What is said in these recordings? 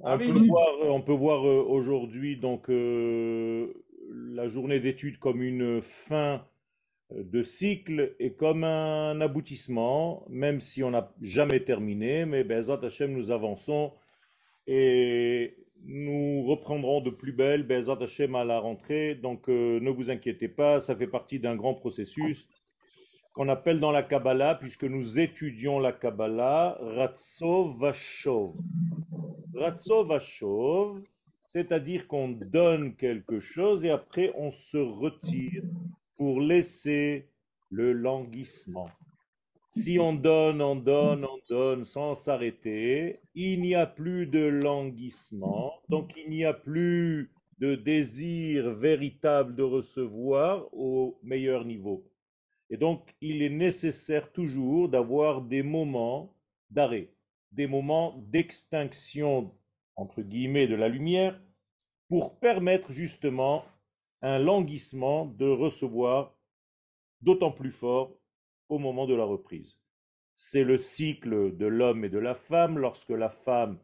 On, peut voir, on peut voir euh, aujourd'hui donc euh, la journée d'études comme une fin euh, de cycle et comme un aboutissement, même si on n'a jamais terminé, mais Bezat Hashem, nous avançons et nous reprendrons de plus belle Bezat Hashem à la rentrée. Donc ne vous inquiétez pas, ça fait partie d'un grand processus qu'on appelle dans la Kabbalah, puisque nous étudions la Kabbalah, Ratzov Vashov. Ratzov Vashov, c'est-à-dire qu'on donne quelque chose et après on se retire pour laisser le languissement. Si on donne, on donne, on donne sans s'arrêter, il n'y a plus de languissement, donc il n'y a plus de désir véritable de recevoir au meilleur niveau. Et donc, il est nécessaire toujours d'avoir des moments d'arrêt, des moments d'extinction, entre guillemets, de la lumière, pour permettre justement un languissement de recevoir d'autant plus fort au moment de la reprise. C'est le cycle de l'homme et de la femme lorsque la femme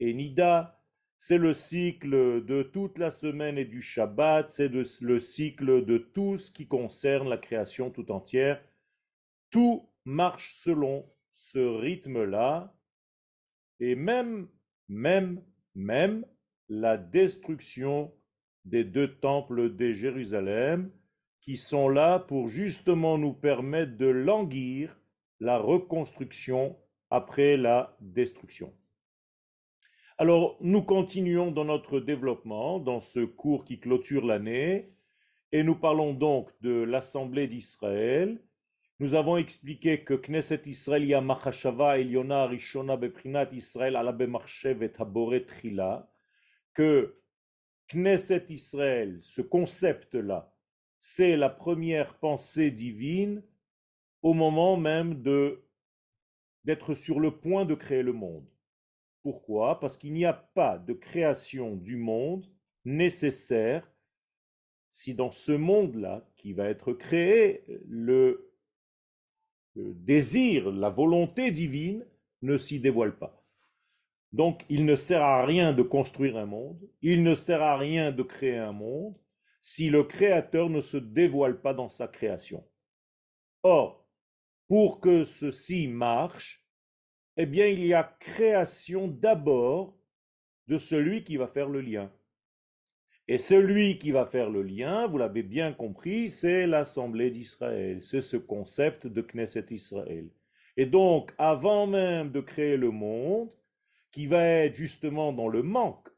est nida, c'est le cycle de toute la semaine et du Shabbat, c'est le cycle de tout ce qui concerne la création tout entière. Tout marche selon ce rythme-là, et même, même, même la destruction des deux temples de Jérusalem, qui sont là pour justement nous permettre de languir la reconstruction après la destruction. Alors, nous continuons dans notre développement, dans ce cours qui clôture l'année, et nous parlons donc de l'Assemblée d'Israël. Nous avons expliqué que Knesset Israël Yamachashava Eliona Rishona Beprinat Israël Alabe et Habore Trila, que Knesset Israël, ce concept-là, c'est la première pensée divine au moment même de d'être sur le point de créer le monde. Pourquoi? Parce qu'il n'y a pas de création du monde nécessaire si dans ce monde-là qui va être créé, le, désir, la volonté divine ne s'y dévoile pas. Donc il ne sert à rien de construire un monde, il ne sert à rien de créer un monde si le Créateur ne se dévoile pas dans sa création. Or, pour que ceci marche, eh bien, il y a création d'abord de celui qui va faire le lien. Et celui qui va faire le lien, vous l'avez bien compris, c'est l'Assemblée d'Israël. C'est ce concept de Knesset Israël. Et donc, avant même de créer le monde, qui va être justement dans le manque,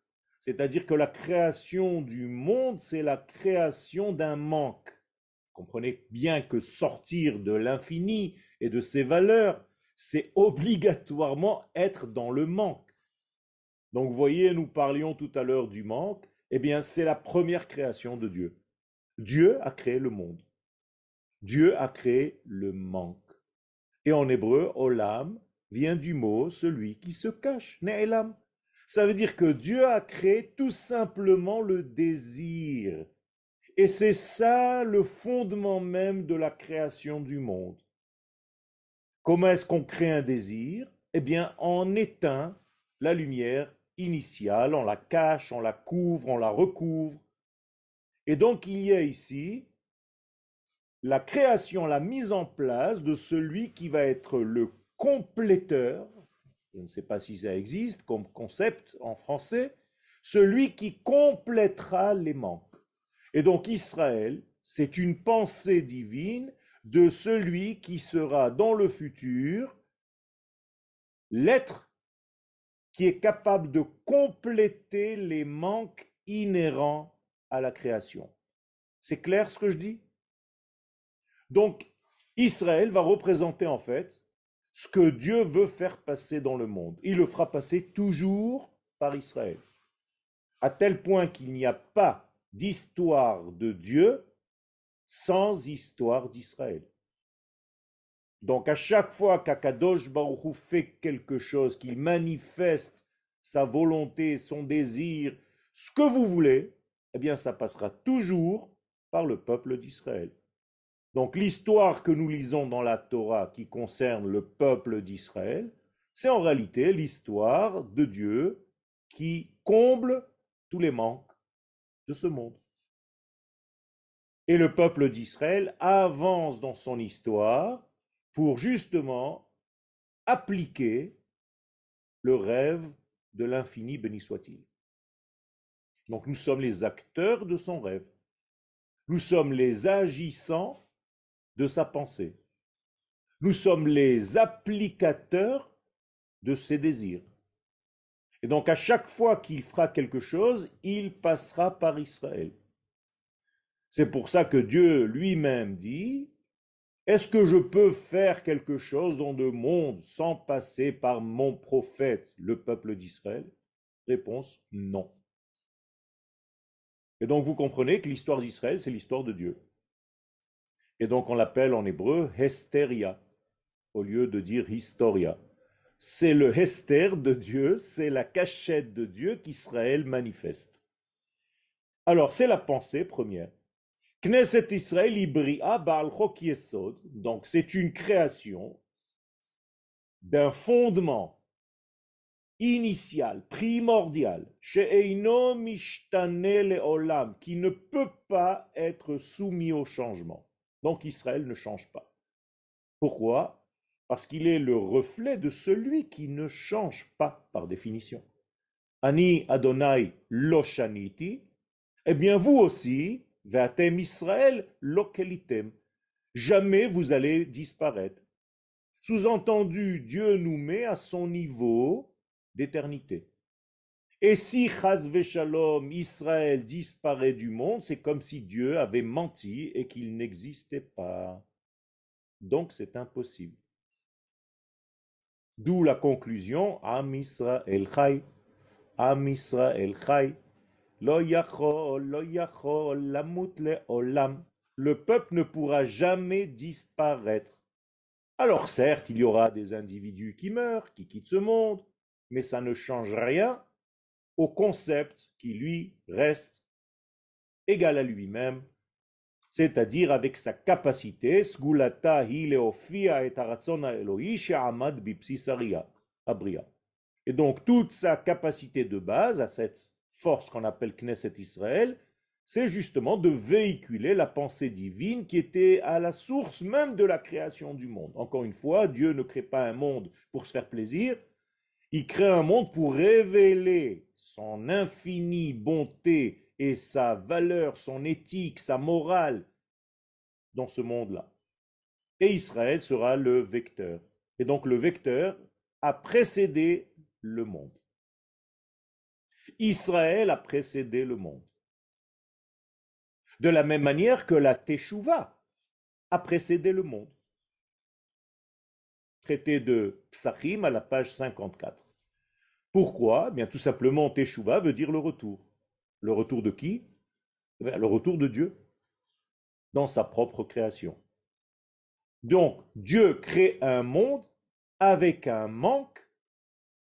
c'est-à-dire que la création du monde, c'est la création d'un manque. Comprenez bien que sortir de l'infini et de ses valeurs, c'est obligatoirement être dans le manque. Donc vous voyez, nous parlions tout à l'heure du manque, eh bien c'est la première création de Dieu. Dieu a créé le monde. Dieu a créé le manque. Et en hébreu, olam vient du mot celui qui se cache, ne'elam. Ça veut dire que Dieu a créé tout simplement le désir. Et c'est ça le fondement même de la création du monde. Comment est-ce qu'on crée un désir? Eh bien, on éteint la lumière initiale, on la cache, on la couvre, on la recouvre. Et donc, il y a ici la création, la mise en place de celui qui va être le compléteur, je ne sais pas si ça existe comme concept en français, celui qui complétera les manques. Et donc Israël, c'est une pensée divine de celui qui sera dans le futur l'être qui est capable de compléter les manques inhérents à la création. C'est clair ce que je dis? Donc, Israël va représenter en fait ce que Dieu veut faire passer dans le monde. Il le fera passer toujours par Israël. À tel point qu'il n'y a pas d'histoire de Dieu sans histoire d'Israël. Donc à chaque fois qu'Akadosh Baruch fait quelque chose, qu'il manifeste sa volonté, son désir, ce que vous voulez, eh bien ça passera toujours par le peuple d'Israël. Donc l'histoire que nous lisons dans la Torah qui concerne le peuple d'Israël, c'est en réalité l'histoire de Dieu qui comble tous les manques de ce monde. Et le peuple d'Israël avance dans son histoire pour justement appliquer le rêve de l'infini, béni soit-il. Donc nous sommes les acteurs de son rêve. Nous sommes les agissants de sa pensée. Nous sommes les applicateurs de ses désirs. Et donc à chaque fois qu'il fera quelque chose, il passera par Israël. C'est pour ça que Dieu lui-même dit, est-ce que je peux faire quelque chose dans le monde sans passer par mon prophète, le peuple d'Israël? Réponse, non. Et donc vous comprenez que l'histoire d'Israël, c'est l'histoire de Dieu. Et donc on l'appelle en hébreu Hesteria, au lieu de dire Historia. C'est le Hester de Dieu, c'est la cachette de Dieu qu'Israël manifeste. Alors c'est la pensée première. Knesset Israël donc c'est une création d'un fondement initial, primordial, Olam, qui ne peut pas être soumis au changement. Donc Israël ne change pas. Pourquoi? Parce qu'il est le reflet de celui qui ne change pas par définition. Ani Adonai Loshaniti, eh bien vous aussi, Ve'atem Israël lokelitem. Jamais vous allez disparaître. Sous-entendu, Dieu nous met à son niveau d'éternité. Et si Chaz Shalom, Israël disparaît du monde, c'est comme si Dieu avait menti et qu'il n'existait pas. Donc c'est impossible. D'où la conclusion Am Israël Chai. Am Israël Chai. Le peuple ne pourra jamais disparaître. Alors certes, il y aura des individus qui meurent, qui quittent ce monde, mais ça ne change rien au concept qui lui reste égal à lui-même, c'est-à-dire avec sa capacité, et donc toute sa capacité de base à cette force qu'on appelle Knesset Israël, c'est justement de véhiculer la pensée divine qui était à la source même de la création du monde. Encore une fois, Dieu ne crée pas un monde pour se faire plaisir, il crée un monde pour révéler son infinie bonté et sa valeur, son éthique, sa morale dans ce monde-là. Et Israël sera le vecteur. Et donc le vecteur a précédé le monde. Israël a précédé le monde. De la même manière que la Teshuvah a précédé le monde. Traité de Psachim à la page 54. Pourquoi? Eh Bien tout simplement Teshuvah veut dire le retour. Le retour de qui? Eh Le retour de Dieu dans sa propre création. Donc Dieu crée un monde avec un manque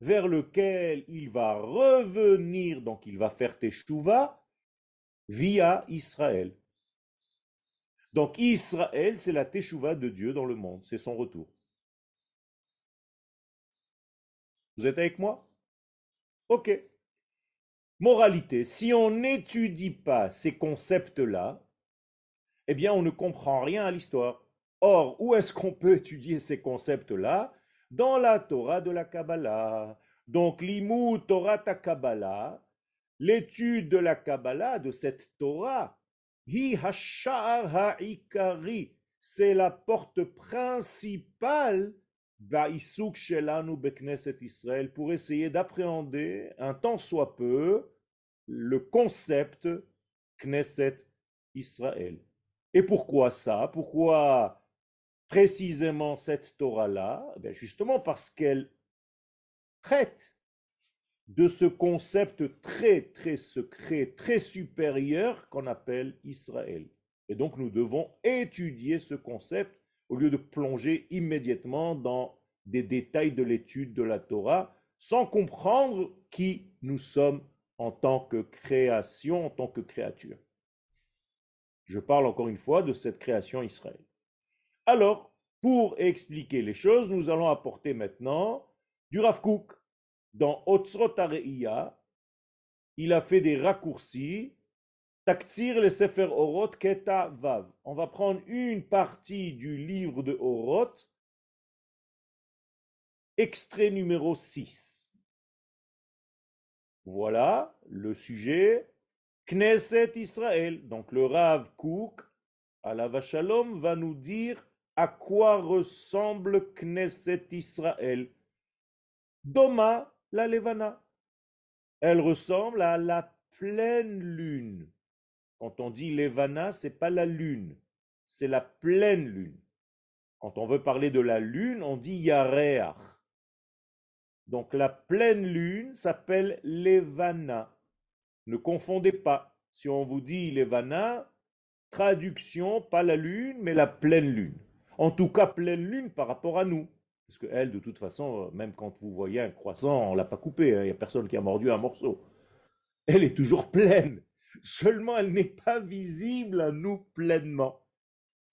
vers lequel il va revenir, donc il va faire Teshuvah via Israël. Donc Israël, c'est la Teshuvah de Dieu dans le monde, c'est son retour. Vous êtes avec moi? Ok. Moralité, si on n'étudie pas ces concepts-là, eh bien on ne comprend rien à l'histoire. Or, où est-ce qu'on peut étudier ces concepts-là? Dans la Torah de la Kabbalah. Donc, l'imou Torah ta Kabbalah, l'étude de la Kabbalah, de cette Torah, hi c'est la porte principale Israël pour essayer d'appréhender un tant soit peu le concept Knesset Israël. Et pourquoi ça? Pourquoi précisément cette Torah-là eh Justement parce qu'elle traite de ce concept très, très secret, très supérieur qu'on appelle Israël. Et donc nous devons étudier ce concept au lieu de plonger immédiatement dans des détails de l'étude de la Torah sans comprendre qui nous sommes en tant que création, en tant que créature. Je parle encore une fois de cette création Israël. Alors, pour expliquer les choses, nous allons apporter maintenant du Rav Kook dans Otzrot il a fait des raccourcis. Taktir le Sefer Orot Keta Vav. On va prendre une partie du livre de Orot, extrait numéro 6. Voilà le sujet Knesset Israël. Donc le Rav Kouk, à la Vachalom, va nous dire à quoi ressemble Knesset Israël? Doma la Levana. Elle ressemble à la pleine lune. Quand on dit Levana, c'est pas la lune, c'est la pleine lune. Quand on veut parler de la lune, on dit Yareach. Donc la pleine lune s'appelle Levana. Ne confondez pas. Si on vous dit Levana, traduction, pas la lune, mais la pleine lune. En tout cas, pleine lune par rapport à nous. Parce qu'elle, de toute façon, euh, même quand vous voyez un croissant, on l'a pas coupé, hein, il n'y a personne qui a mordu un morceau. Elle est toujours pleine. Seulement, elle n'est pas visible à nous pleinement.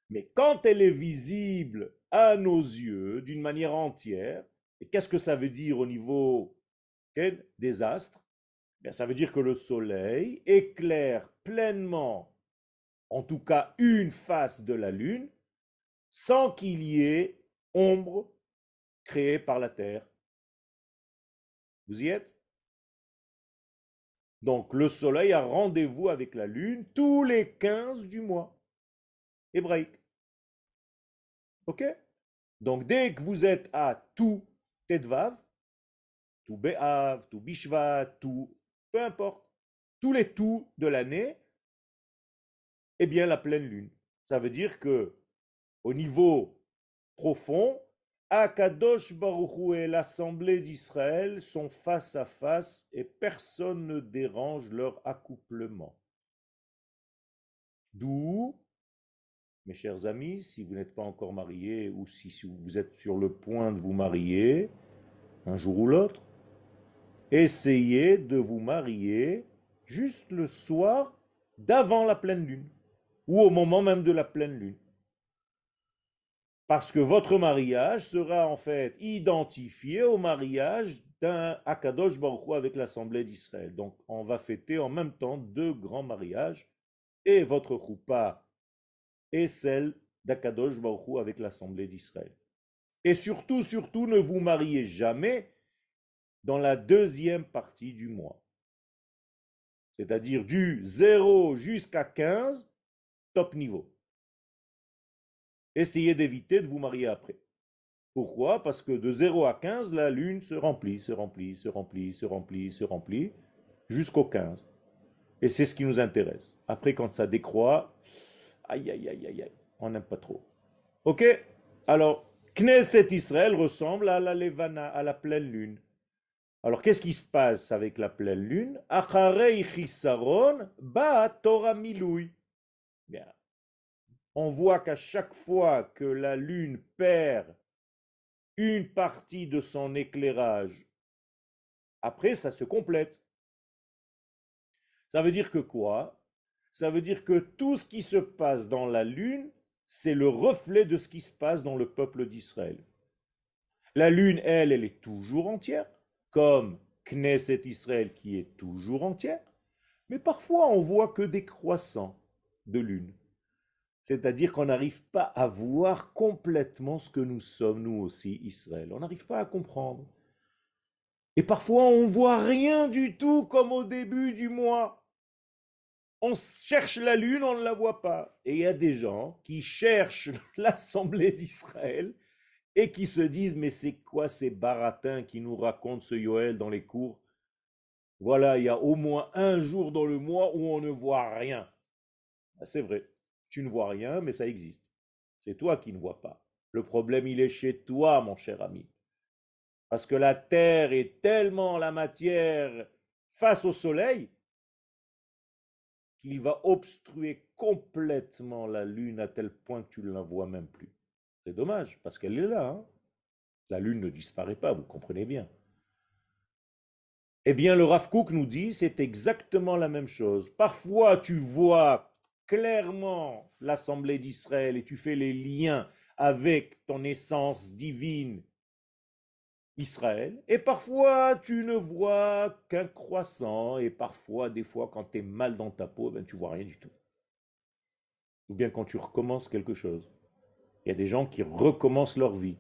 Mais quand elle est visible à nos yeux d'une manière entière, et qu'est-ce que ça veut dire au niveau des astres? Bien, Ça veut dire que le soleil éclaire pleinement, en tout cas une face de la lune, sans qu'il y ait ombre créée par la terre. Vous y êtes? Donc le soleil a rendez-vous avec la lune tous les 15 du mois. Hébraïque. OK? Donc dès que vous êtes à tout Tetvav, tout Be'av, tout Bishvat, tout, peu importe, tous les tout de l'année, eh bien la pleine lune. Ça veut dire que au niveau profond, Akadosh Baruchou et l'Assemblée d'Israël sont face à face et personne ne dérange leur accouplement. D'où, mes chers amis, si vous n'êtes pas encore mariés ou si, vous êtes sur le point de vous marier, un jour ou l'autre, essayez de vous marier juste le soir d'avant la pleine lune ou au moment même de la pleine lune. Parce que votre mariage sera en fait identifié au mariage d'un Akadosh Baruch avec l'Assemblée d'Israël. Donc on va fêter en même temps deux grands mariages, et votre choupa et celle d'Akadosh Baruch avec l'Assemblée d'Israël. Et surtout, surtout, ne vous mariez jamais dans la deuxième partie du mois. C'est-à-dire du 0 jusqu'à 15, top niveau essayez d'éviter de vous marier après. Pourquoi? Parce que de 0 à 15, la lune se remplit, se remplit, se remplit, se remplit, se remplit, jusqu'au 15. Et c'est ce qui nous intéresse. Après, quand ça décroît, aïe, aïe, aïe, aïe, aïe, on n'aime pas trop. Ok? Alors, Knesset Israël ressemble à la Levana, à la pleine lune. Alors, qu'est-ce qui se passe avec la pleine lune? Bien on voit qu'à chaque fois que la lune perd une partie de son éclairage, après ça se complète. Ça veut dire que quoi? Ça veut dire que tout ce qui se passe dans la lune, c'est le reflet de ce qui se passe dans le peuple d'Israël. La lune, elle, elle est toujours entière, comme Knesset Israël qui est toujours entière, mais parfois on voit que des croissants de lune. C'est-à-dire qu'on n'arrive pas à voir complètement ce que nous sommes, nous aussi, Israël. On n'arrive pas à comprendre. Et parfois, on ne voit rien du tout comme au début du mois. On cherche la lune, on ne la voit pas. Et il y a des gens qui cherchent l'Assemblée d'Israël et qui se disent, mais c'est quoi ces baratins qui nous racontent ce Yoël dans les cours? Voilà, il y a au moins un jour dans le mois où on ne voit rien. Ah, c'est vrai. Tu ne vois rien, mais ça existe. C'est toi qui ne vois pas. Le problème, il est chez toi, mon cher ami. Parce que la terre est tellement la matière face au soleil qu'il va obstruer complètement la lune à tel point que tu ne la vois même plus. C'est dommage, parce qu'elle est là. Hein. la lune ne disparaît pas, vous comprenez bien. Eh bien, le Rav nous dit, c'est exactement la même chose. Parfois, tu vois clairement l'Assemblée d'Israël et tu fais les liens avec ton essence divine Israël, et parfois tu ne vois qu'un croissant, et parfois, des fois, quand tu es mal dans ta peau, ben, tu vois rien du tout. Ou bien quand tu recommences quelque chose. Il y a des gens qui recommencent leur vie.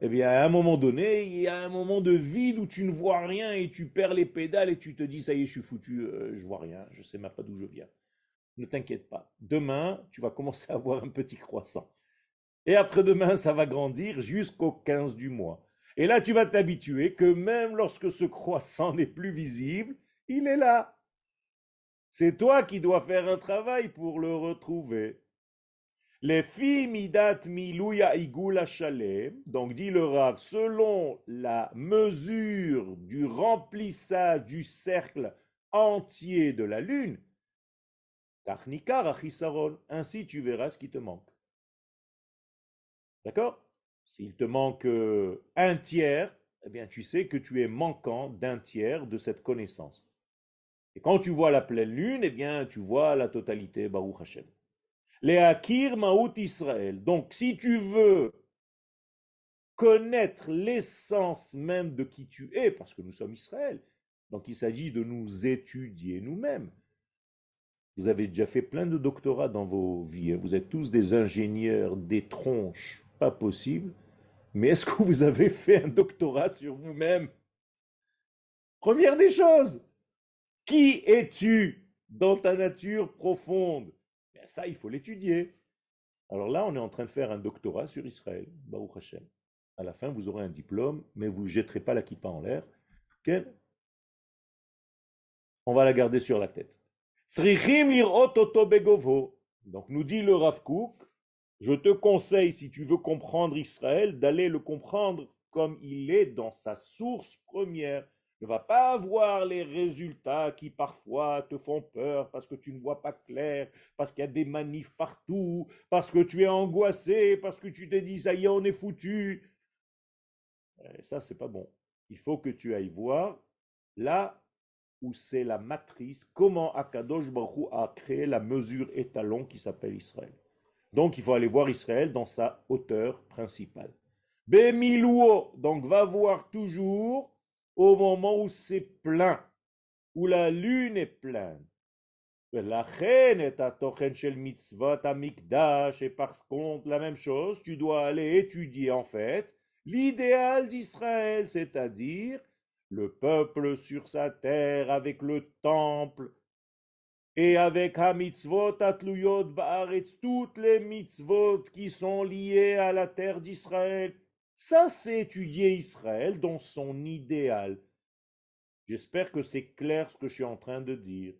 Eh bien, à un moment donné, il y a un moment de vide où tu ne vois rien et tu perds les pédales et tu te dis, ça y est, je suis foutu, euh, je vois rien, je ne sais même pas d'où je viens. Ne t'inquiète pas. Demain, tu vas commencer à voir un petit croissant. Et après-demain, ça va grandir jusqu'au 15 du mois. Et là, tu vas t'habituer que même lorsque ce croissant n'est plus visible, il est là. C'est toi qui dois faire un travail pour le retrouver. Les midat milouya igula shalem, donc dit le Rav, selon la mesure du remplissage du cercle entier de la lune, ainsi tu verras ce qui te manque. D'accord? S'il te manque euh, un tiers, eh bien tu sais que tu es manquant d'un tiers de cette connaissance. Et quand tu vois la pleine lune, eh bien tu vois la totalité, Baruch Hashem. Les Akir Maout Israël. Donc si tu veux connaître l'essence même de qui tu es, parce que nous sommes Israël, donc il s'agit de nous étudier nous-mêmes. Vous avez déjà fait plein de doctorats dans vos vies. Hein. Vous êtes tous des ingénieurs, des tronches pas possible. Mais est-ce que vous avez fait un doctorat sur vous-même? Première des choses, qui es-tu dans ta nature profonde? Ben Ça, il faut l'étudier. Alors là, on est en train de faire un doctorat sur Israël, Baruch Hashem. À la fin, vous aurez un diplôme, mais vous ne jetterez pas la kippa en l'air. On va la garder sur la tête. Donc nous dit le Rav Kook, je te conseille, si tu veux comprendre Israël, d'aller le comprendre comme il est dans sa source première. Ne va pas avoir les résultats qui parfois te font peur parce que tu ne vois pas clair, parce qu'il y a des manifs partout, parce que tu es angoissé, parce que tu te dis ça y est, on est foutu. Et ça, c'est pas bon. Il faut que tu ailles voir là où c'est la matrice, comment Akadosh Baruch a créé la mesure étalon qui s'appelle Israël. Donc il faut aller voir Israël dans sa hauteur principale. Bemiluo, donc va voir toujours au moment où c'est plein, où la lune est pleine. Et par contre, la même chose, tu dois aller étudier en fait l'idéal d'Israël, c'est-à-dire le peuple sur sa terre avec le temple, et avec ha mitzvot atluyot ba'aretz, toutes les mitzvot qui sont liées à la terre d'Israël. Ça, c'est étudier Israël dans son idéal. J'espère que c'est clair ce que je suis en train de dire.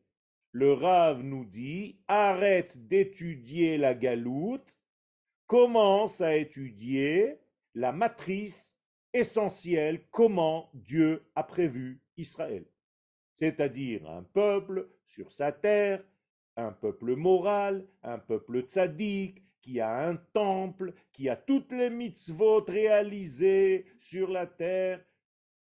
Le Rav nous dit, arrête d'étudier la galoute, commence à étudier la matrice essentielle, comment Dieu a prévu Israël c'est-à-dire un peuple sur sa terre, un peuple moral, un peuple tzaddik, qui a un temple, qui a toutes les mitzvot réalisées sur la terre.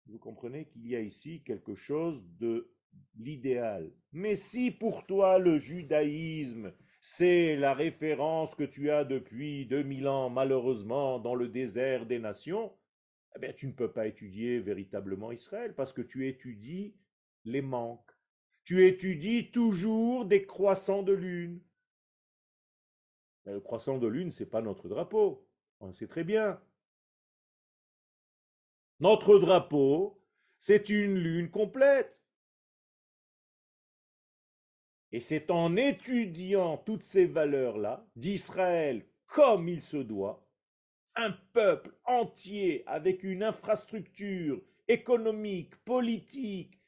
Vous comprenez qu'il y a ici quelque chose de l'idéal. Mais si pour toi le judaïsme, c'est la référence que tu as depuis 2000 ans, malheureusement, dans le désert des nations, eh tu ne peux pas étudier véritablement Israël parce que tu étudies les manques. Tu étudies toujours des croissants de lune. le croissant de lune, ce n'est pas notre drapeau. On le sait très bien. Notre drapeau, c'est une lune complète. Et c'est en étudiant toutes ces valeurs-là, d'Israël comme il se doit, un peuple entier avec une infrastructure économique, politique,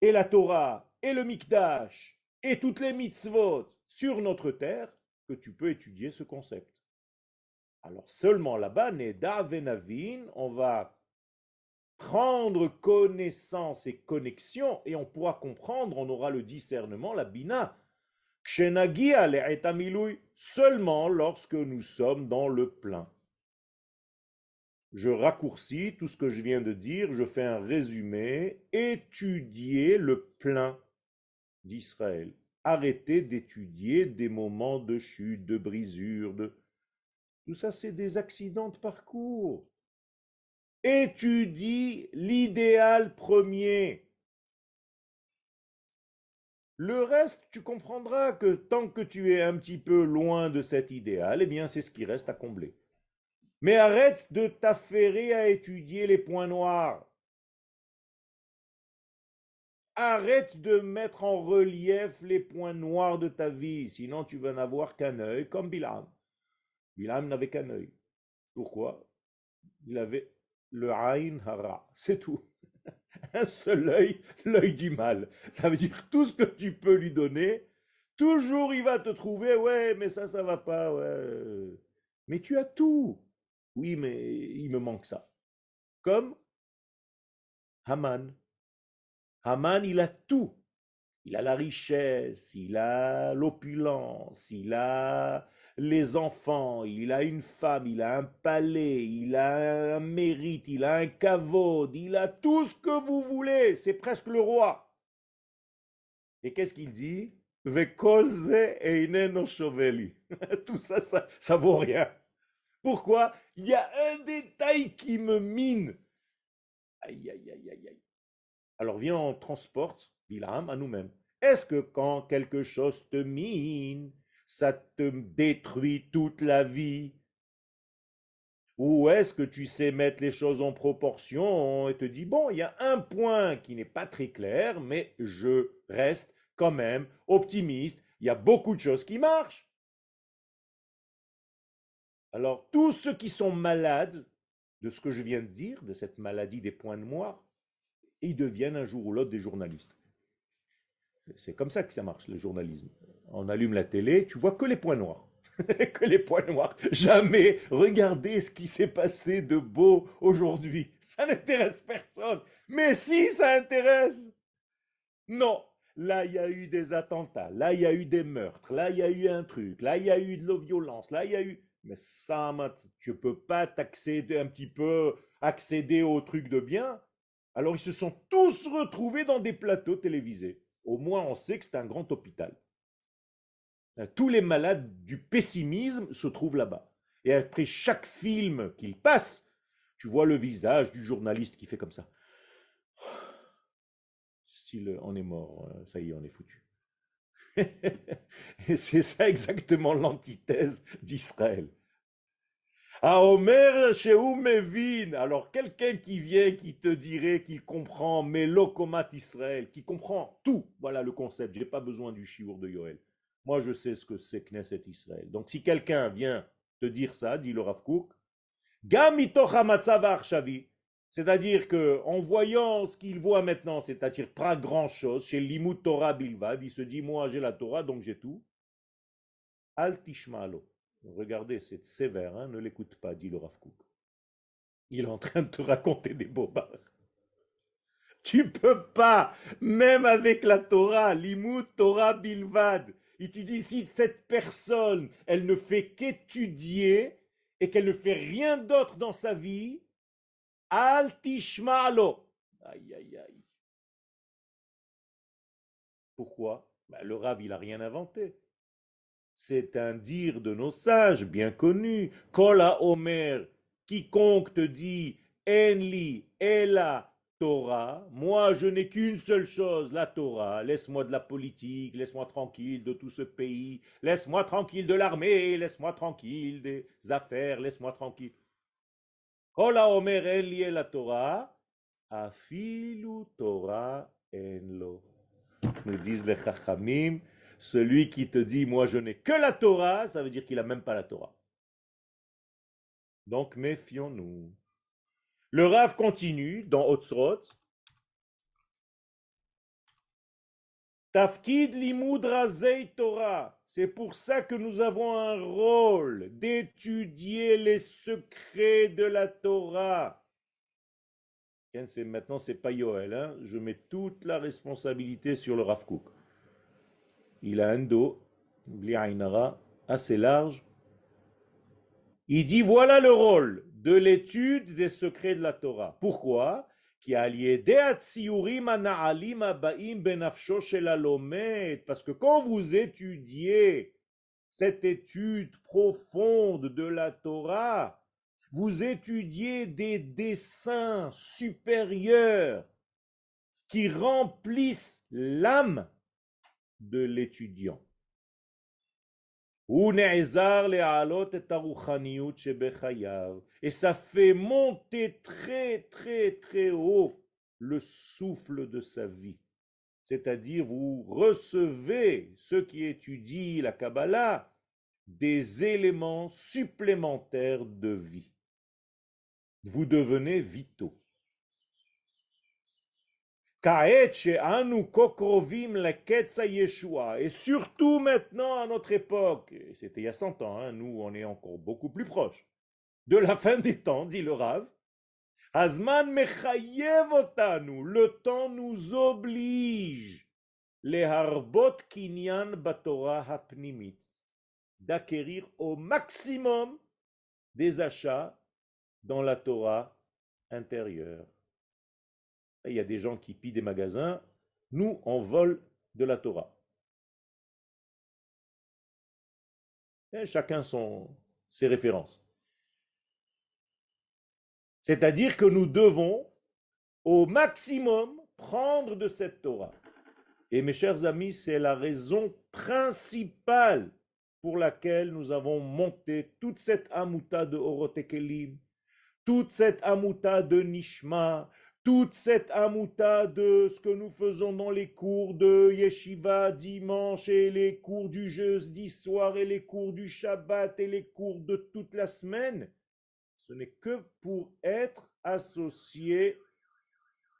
et la Torah, et le Mikdash, et toutes les mitzvot sur notre terre, que tu peux étudier ce concept. Alors seulement là-bas, Neda Venavin, on va prendre connaissance et connexion, et on pourra comprendre, on aura le discernement, la bina, seulement lorsque nous sommes dans le plein je raccourcis tout ce que je viens de dire, je fais un résumé, étudier le plein d'Israël. Arrêtez d'étudier des moments de chute, de brisure, de... Tout ça, c'est des accidents de parcours. Étudie l'idéal premier. Le reste, tu comprendras que tant que tu es un petit peu loin de cet idéal, eh bien c'est ce qui reste à combler. Mais arrête de t'affairer à étudier les points noirs. Arrête de mettre en relief les points noirs de ta vie, sinon tu vas n'avoir qu'un œil comme Bilam. Bilam n'avait qu'un œil. Pourquoi? Il avait le Ain Hara, c'est tout. Un seul œil, l'œil du mal. Ça veut dire tout ce que tu peux lui donner, toujours il va te trouver, ouais, mais ça, ça va pas, ouais. Mais tu as tout. Oui, mais il me manque ça. Comme Haman. Haman, il a tout. Il a la richesse, il a l'opulence, il a les enfants, il a une femme, il a un palais, il a un mérite, il a un cavode, il a tout ce que vous voulez, c'est presque le roi. Et qu'est-ce qu'il dit? Tout ça, ça, ça vaut rien. Pourquoi? Il y a un détail qui me mine. Aïe, aïe, aïe, aïe, aïe. Alors viens, on transporte Bilam à nous-mêmes. Est-ce que quand quelque chose te mine, ça te détruit toute la vie Ou est-ce que tu sais mettre les choses en proportion et te dis, bon, il y a un point qui n'est pas très clair, mais je reste quand même optimiste, il y a beaucoup de choses qui marchent. Alors, tous ceux qui sont malades de ce que je viens de dire, de cette maladie des points noirs, ils deviennent un jour ou l'autre des journalistes. C'est comme ça que ça marche, le journalisme. On allume la télé, tu vois que les points noirs. que les points noirs. Jamais regardez ce qui s'est passé de beau aujourd'hui. Ça n'intéresse personne. Mais si, ça intéresse. Non. Là, il y a eu des attentats. Là, il y a eu des meurtres. Là, il y a eu un truc. Là, il y a eu de la violence. Là, il y a eu... Mais ça, tu ne peux pas t'accéder un petit peu, accéder au truc de bien. Alors ils se sont tous retrouvés dans des plateaux télévisés. Au moins on sait que c'est un grand hôpital. Euh, tous les malades du pessimisme se trouvent là-bas. Et après chaque film qu'il passe, tu vois le visage du journaliste qui fait comme ça. Style, on est mort, euh, ça y est, on est foutu. Et c'est ça exactement l'antithèse d'Israël. À Omer Mevin. Alors, quelqu'un qui vient, qui te dirait qu'il comprend Melokomat Israël, qui comprend tout. Voilà le concept. Je n'ai pas besoin du chiour de Yoel. Moi, je sais ce que c'est Knesset Israël. Donc, si quelqu'un vient te dire ça, dit le Rav Kook, c'est-à-dire que en voyant ce qu'il voit maintenant, c'est-à-dire pas grand-chose, chez Limut Torah Bilvad, il se dit, moi j'ai la Torah, donc j'ai tout. Al Tishmalo. Regardez, c'est sévère, hein, ne l'écoute pas, dit le Rav Il est en train de te raconter des bobards. Tu peux pas, même avec la Torah, Limut Torah Bilvad, et tu dis si cette personne, elle ne fait qu'étudier et qu'elle ne fait rien d'autre dans sa vie, altishmalo. Aïe, aïe, aïe. Pourquoi? Ben, Le Rav, il n'a rien inventé. C'est un dire de nos sages bien connus. Kola Omer, quiconque te dit Enli Ela Torah, moi je n'ai qu'une seule chose, la Torah. Laisse-moi de la politique, laisse-moi tranquille de tout ce pays, laisse-moi tranquille de l'armée, laisse-moi tranquille des affaires, laisse-moi tranquille. Kola Omer Ela Torah, afilu Torah enlo. Nous disent les Chachamim, celui qui te dit, moi je n'ai que la Torah, ça veut dire qu'il n'a même pas la Torah. Donc méfions-nous. Le Rav continue dans Otsrot. Tafkid limudra Torah. C'est pour ça que nous avons un rôle d'étudier les secrets de la Torah. Maintenant, c'est pas Yoel. Hein. Je mets toute la responsabilité sur le Rav Kook il a un dos, assez large. Il dit voilà le rôle de l'étude des secrets de la Torah. Pourquoi? Parce que quand vous étudiez cette étude profonde de la Torah, vous étudiez des dessins supérieurs qui remplissent l'âme de l'étudiant. Et ça fait monter très très très haut le souffle de sa vie. C'est-à-dire vous recevez, ceux qui étudient la Kabbalah, des éléments supplémentaires de vie. Vous devenez vitaux. Et surtout maintenant à notre époque, c'était il y a 100 ans, hein, nous on est encore beaucoup plus proches, de la fin des temps, dit le Rav, Azman le temps nous oblige, les harbot kinyan batora hapnimit, d'acquérir au maximum des achats dans la Torah intérieure. Il y a des gens qui pillent des magasins, nous on vole de la Torah. Chacun son, ses références. C'est-à-dire que nous devons au maximum prendre de cette Torah. Et mes chers amis, c'est la raison principale pour laquelle nous avons monté toute cette amouta de Orotekelim, toute cette amouta de Nishma, toute cette amouta de ce que nous faisons dans les cours de Yeshiva dimanche et les cours du jeudi soir et les cours du Shabbat et les cours de toute la semaine, ce n'est que pour être associé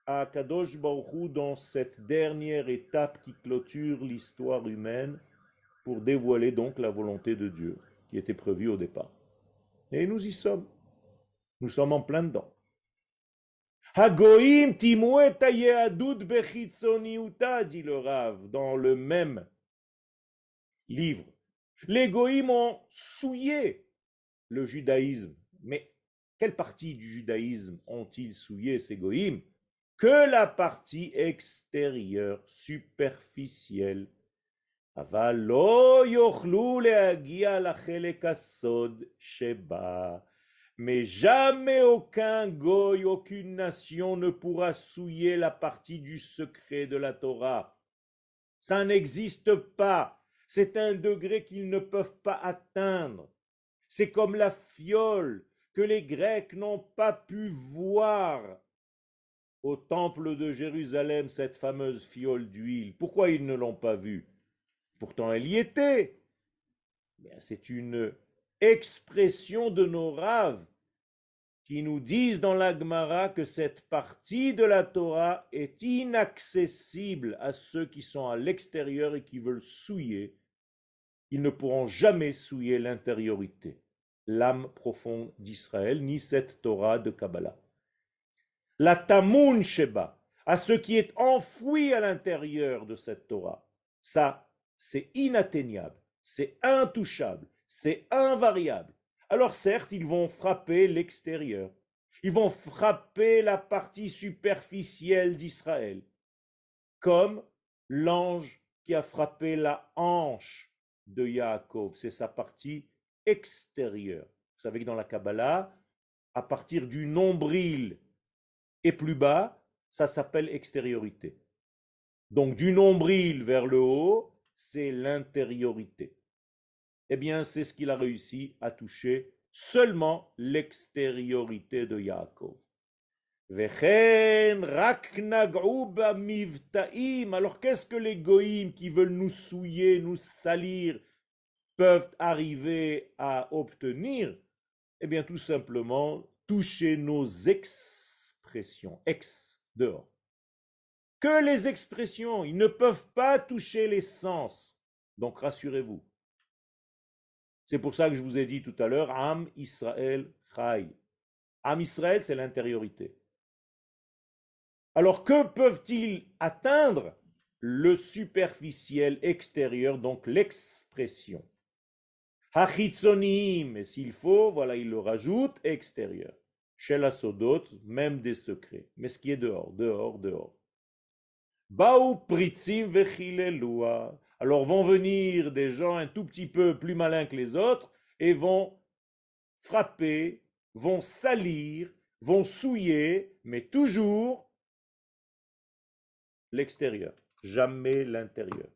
à Kadosh Baruch dans cette dernière étape qui clôture l'histoire humaine pour dévoiler donc la volonté de Dieu qui était prévue au départ. Et nous y sommes. Nous sommes en plein dedans. Hagoim dit le Rav dans le même livre. Les goïms ont souillé le judaïsme mais quelle partie du judaïsme ont-ils souillé ces goïms? Que la partie extérieure, superficielle. Mais jamais aucun goy, aucune nation ne pourra souiller la partie du secret de la Torah. Ça n'existe pas. C'est un degré qu'ils ne peuvent pas atteindre. C'est comme la fiole que les Grecs n'ont pas pu voir au temple de Jérusalem, cette fameuse fiole d'huile. Pourquoi ils ne l'ont pas vue? Pourtant elle y était. C'est une expression de nos raves qui nous disent dans l'Agmara que cette partie de la Torah est inaccessible à ceux qui sont à l'extérieur et qui veulent souiller. Ils ne pourront jamais souiller l'intériorité l'âme profonde d'Israël, ni cette Torah de Kabbalah. La Tamun Sheba, à ce qui est enfoui à l'intérieur de cette Torah, ça, c'est inatteignable, c'est intouchable, c'est invariable. Alors certes, ils vont frapper l'extérieur, ils vont frapper la partie superficielle d'Israël, comme l'ange qui a frappé la hanche de Yaakov, c'est sa partie extérieur. Vous savez que dans la Kabbalah, à partir du nombril et plus bas, ça s'appelle extériorité. Donc du nombril vers le haut, c'est l'intériorité. Eh bien, c'est ce qu'il a réussi à toucher seulement l'extériorité de Yaakov. Alors qu'est-ce que les goïms qui veulent nous souiller, nous salir, peuvent arriver à obtenir? Eh bien, tout simplement, toucher nos expressions, ex, dehors. Que les expressions, ils ne peuvent pas toucher les sens. Donc, rassurez-vous. C'est pour ça que je vous ai dit tout à l'heure, Am Israël Chai. Am Israël, c'est l'intériorité. Alors, que peuvent-ils atteindre? Le superficiel extérieur, donc l'expression. Hachitzonim, et s'il faut, voilà, il le rajoute, extérieur. Chez la sodot, même des secrets. Mais ce qui est dehors, dehors, dehors. Baou pritzim. Alors vont venir des gens un tout petit peu plus malins que les autres et vont frapper vont salir, vont souiller, mais toujours l'extérieur, jamais l'intérieur.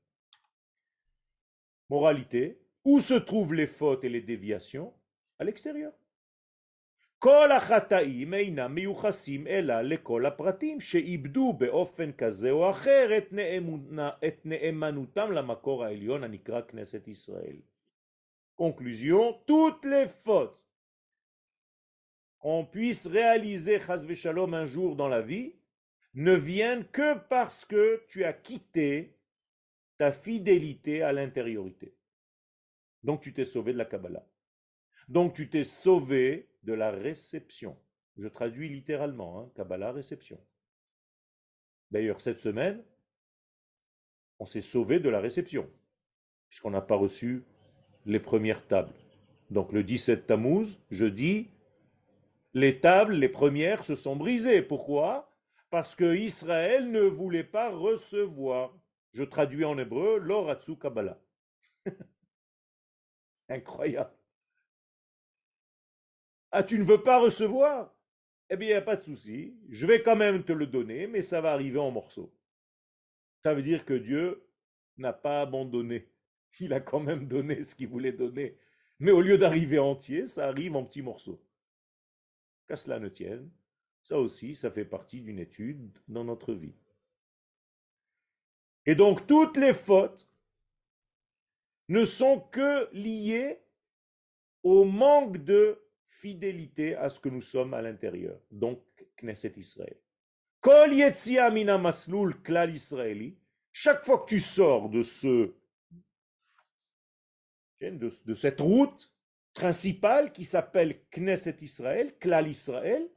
Moralité, où se trouvent les fautes et les déviations? À l'extérieur. כל החטאים אינם מיוחסים אלא לכל הפרטים שאיבדו באופן כזה או אחר את, נאמונה, את נאמנותם למקור העליון הנקרא כנסת ישראל. Conclusion, toutes les fautes qu'on puisse réaliser chas shalom un jour dans la vie ne viennent que parce que tu as quitté ta fidélité à l'intériorité. Donc tu t'es sauvé de la Kabbalah. Donc tu t'es sauvé de la réception. Je traduis littéralement, hein, Kabbalah, réception. D'ailleurs, cette semaine, on s'est sauvé de la réception, puisqu'on n'a pas reçu les premières tables. Donc le 17 Tammuz, dis, les tables, les premières, se sont brisées. Pourquoi? Parce que Israël ne voulait pas recevoir. Je traduis en hébreu, l'oratsu Kabbalah. Incroyable. Ah, tu ne veux pas recevoir? Eh bien, il n'y a pas de souci. Je vais quand même te le donner, mais ça va arriver en morceaux. Ça veut dire que Dieu n'a pas abandonné. Il a quand même donné ce qu'il voulait donner. Mais au lieu d'arriver entier, ça arrive en petits morceaux. Qu'à cela ne tienne, ça aussi, ça fait partie d'une étude dans notre vie. Et donc, toutes les fautes ne sont que liées au manque de fidélité à ce que nous sommes à l'intérieur. Donc, Knesset Israël. Kol mina maslul klal israeli. Chaque fois que tu sors de ce de cette route principale qui s'appelle Knesset Israël, Klal Israël,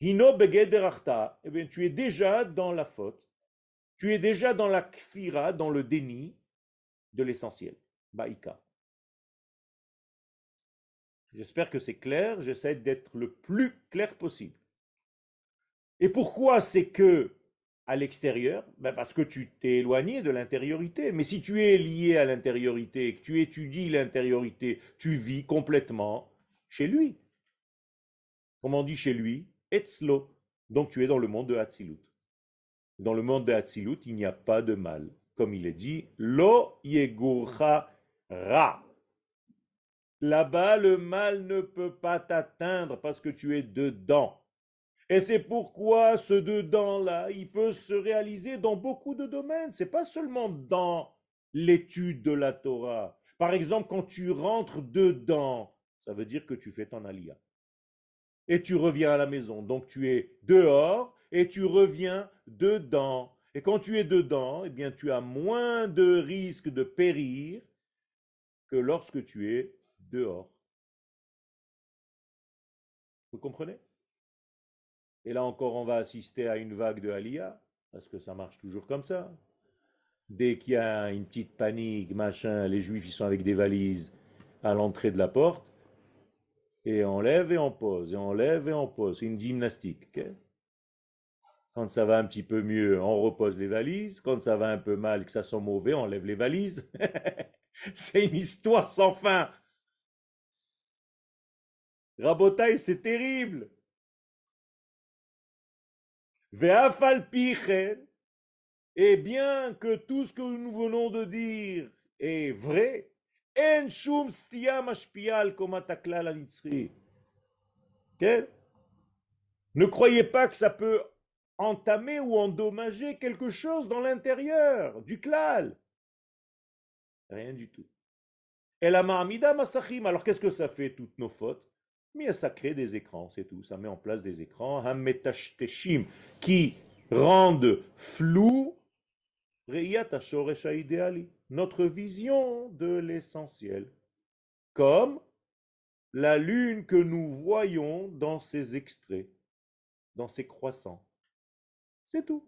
Hino eh bien, tu es déjà dans la faute. Tu es déjà dans la kfira, dans le déni de l'essentiel. Baïka. J'espère que c'est clair, j'essaie d'être le plus clair possible. Et pourquoi c'est que à l'extérieur ben Parce que tu t'es éloigné de l'intériorité. Mais si tu es lié à l'intériorité, que tu étudies l'intériorité, tu vis complètement chez lui. Comment on dit chez lui Etzlo. Donc tu es dans le monde de Hatzilut. Dans le monde de Hatzilut, il n'y a pas de mal. Comme il est dit, Lo yegurcha ra. Là-bas, le mal ne peut pas t'atteindre parce que tu es dedans. Et c'est pourquoi ce dedans-là, il peut se réaliser dans beaucoup de domaines. C'est pas seulement dans l'étude de la Torah. Par exemple, quand tu rentres dedans, ça veut dire que tu fais ton alia. Et tu reviens à la maison. Donc tu es dehors et tu reviens dedans. Et quand tu es dedans, eh bien tu as moins de risques de périr que lorsque tu es dehors. Vous comprenez? Et là encore, on va assister à une vague de Aliyah, parce que ça marche toujours comme ça. Dès qu'il y a une petite panique, machin, les juifs, ils sont avec des valises à l'entrée de la porte, et on lève et on pose, et on lève et on pose. C'est une gymnastique. Quand ça va un petit peu mieux, on repose les valises. Quand ça va un peu mal, que ça sent mauvais, on lève les valises. C'est une histoire sans fin. Rabotaï, c'est terrible. Et bien que tout ce que nous venons de dire est vrai, en shum Ne croyez pas que ça peut entamer ou endommager quelque chose dans l'intérieur du klal. Rien du tout. Et la masachim, alors qu'est-ce que ça fait toutes nos fautes? Mais ça crée des écrans, c'est tout. Ça met en place des écrans, qui rendent flou notre vision de l'essentiel. Comme la lune que nous voyons dans ces extraits, dans ces croissants. C'est tout.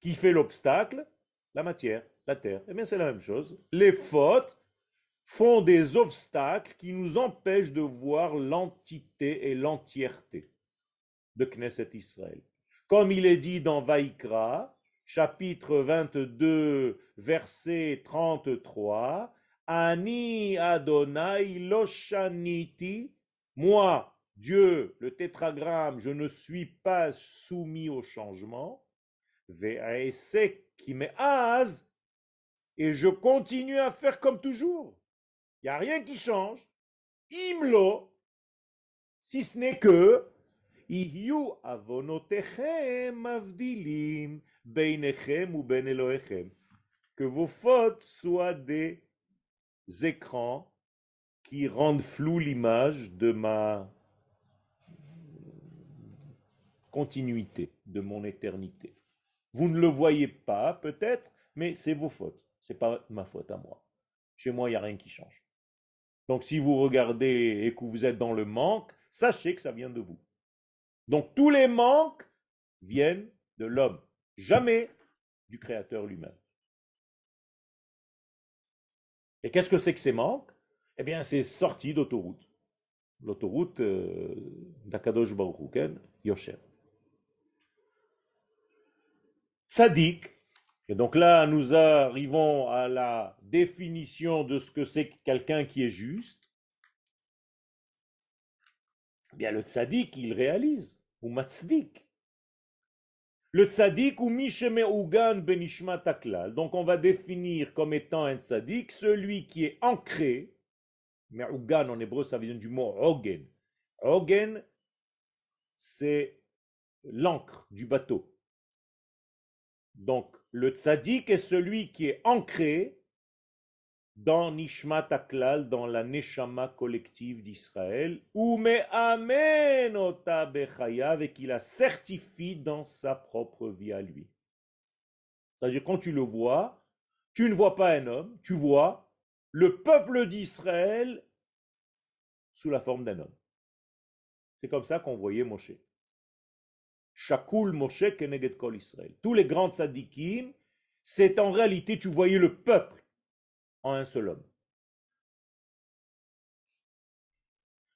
Qui fait l'obstacle? La matière, la terre. Eh bien, c'est la même chose. Les fautes font des obstacles qui nous empêchent de voir l'entité et l'entièreté de Knesset Israël. Comme il est dit dans Vaikra, chapitre 22, verset 33, Ani Adonai loshaniti Moi, Dieu, le tétragramme, je ne suis pas soumis au changement. et je continue à faire comme toujours. Il n'y a rien qui change. Imlo, si ce n'est que que vos fautes soient des écrans qui rendent flou l'image de ma continuité, de mon éternité. Vous ne le voyez pas peut-être, mais c'est vos fautes. Ce n'est pas ma faute à moi. Chez moi, il n'y a rien qui change. Donc si vous regardez et que vous êtes dans le manque, sachez que ça vient de vous. Donc tous les manques viennent de l'homme, jamais du Créateur lui-même. Et qu'est-ce que c'est que ces manques? Eh bien, c'est sorti d'autoroute. L'autoroute euh, d'Akadosh Baruch Yosher. Sadik, et donc là, nous arrivons à la définition de ce que c'est quelqu'un qui est juste. Eh bien, le tzaddik, il réalise, ou matzdik. Le tzaddik ou misheme ugan benishmat taklal. Donc on va définir comme étant un tzaddik celui qui est ancré. Mais ugan en hébreu, ça vient du mot ogen. Ogen, c'est l'ancre du bateau. Donc le tzaddik est celui qui est ancré dans Nishmat Aklal, dans la Neshama collective d'Israël, ou me amen et qu'il la certifie dans sa propre vie à lui. C'est-à-dire, quand tu le vois, tu ne vois pas un homme, tu vois le peuple d'Israël sous la forme d'un homme. C'est comme ça qu'on voyait Moshe. Shakul Moshe Keneged Kol Israël. Tous les grands tzadikim, c'est en réalité, tu voyais le peuple en un seul homme.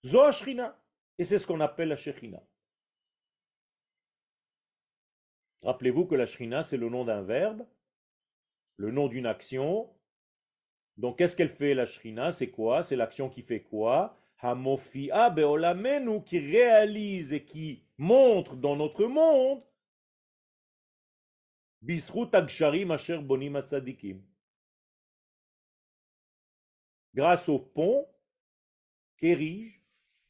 Zoashrina. Et c'est ce qu'on appelle la Shekhinah. Rappelez-vous que la Shrina, c'est le nom d'un verbe, le nom d'une action. Donc, qu'est-ce qu'elle fait, la Shrina C'est quoi? C'est l'action qui fait quoi? Hamofia beolamenu, qui réalise et qui montre dans notre monde grâce au pont qu'érigent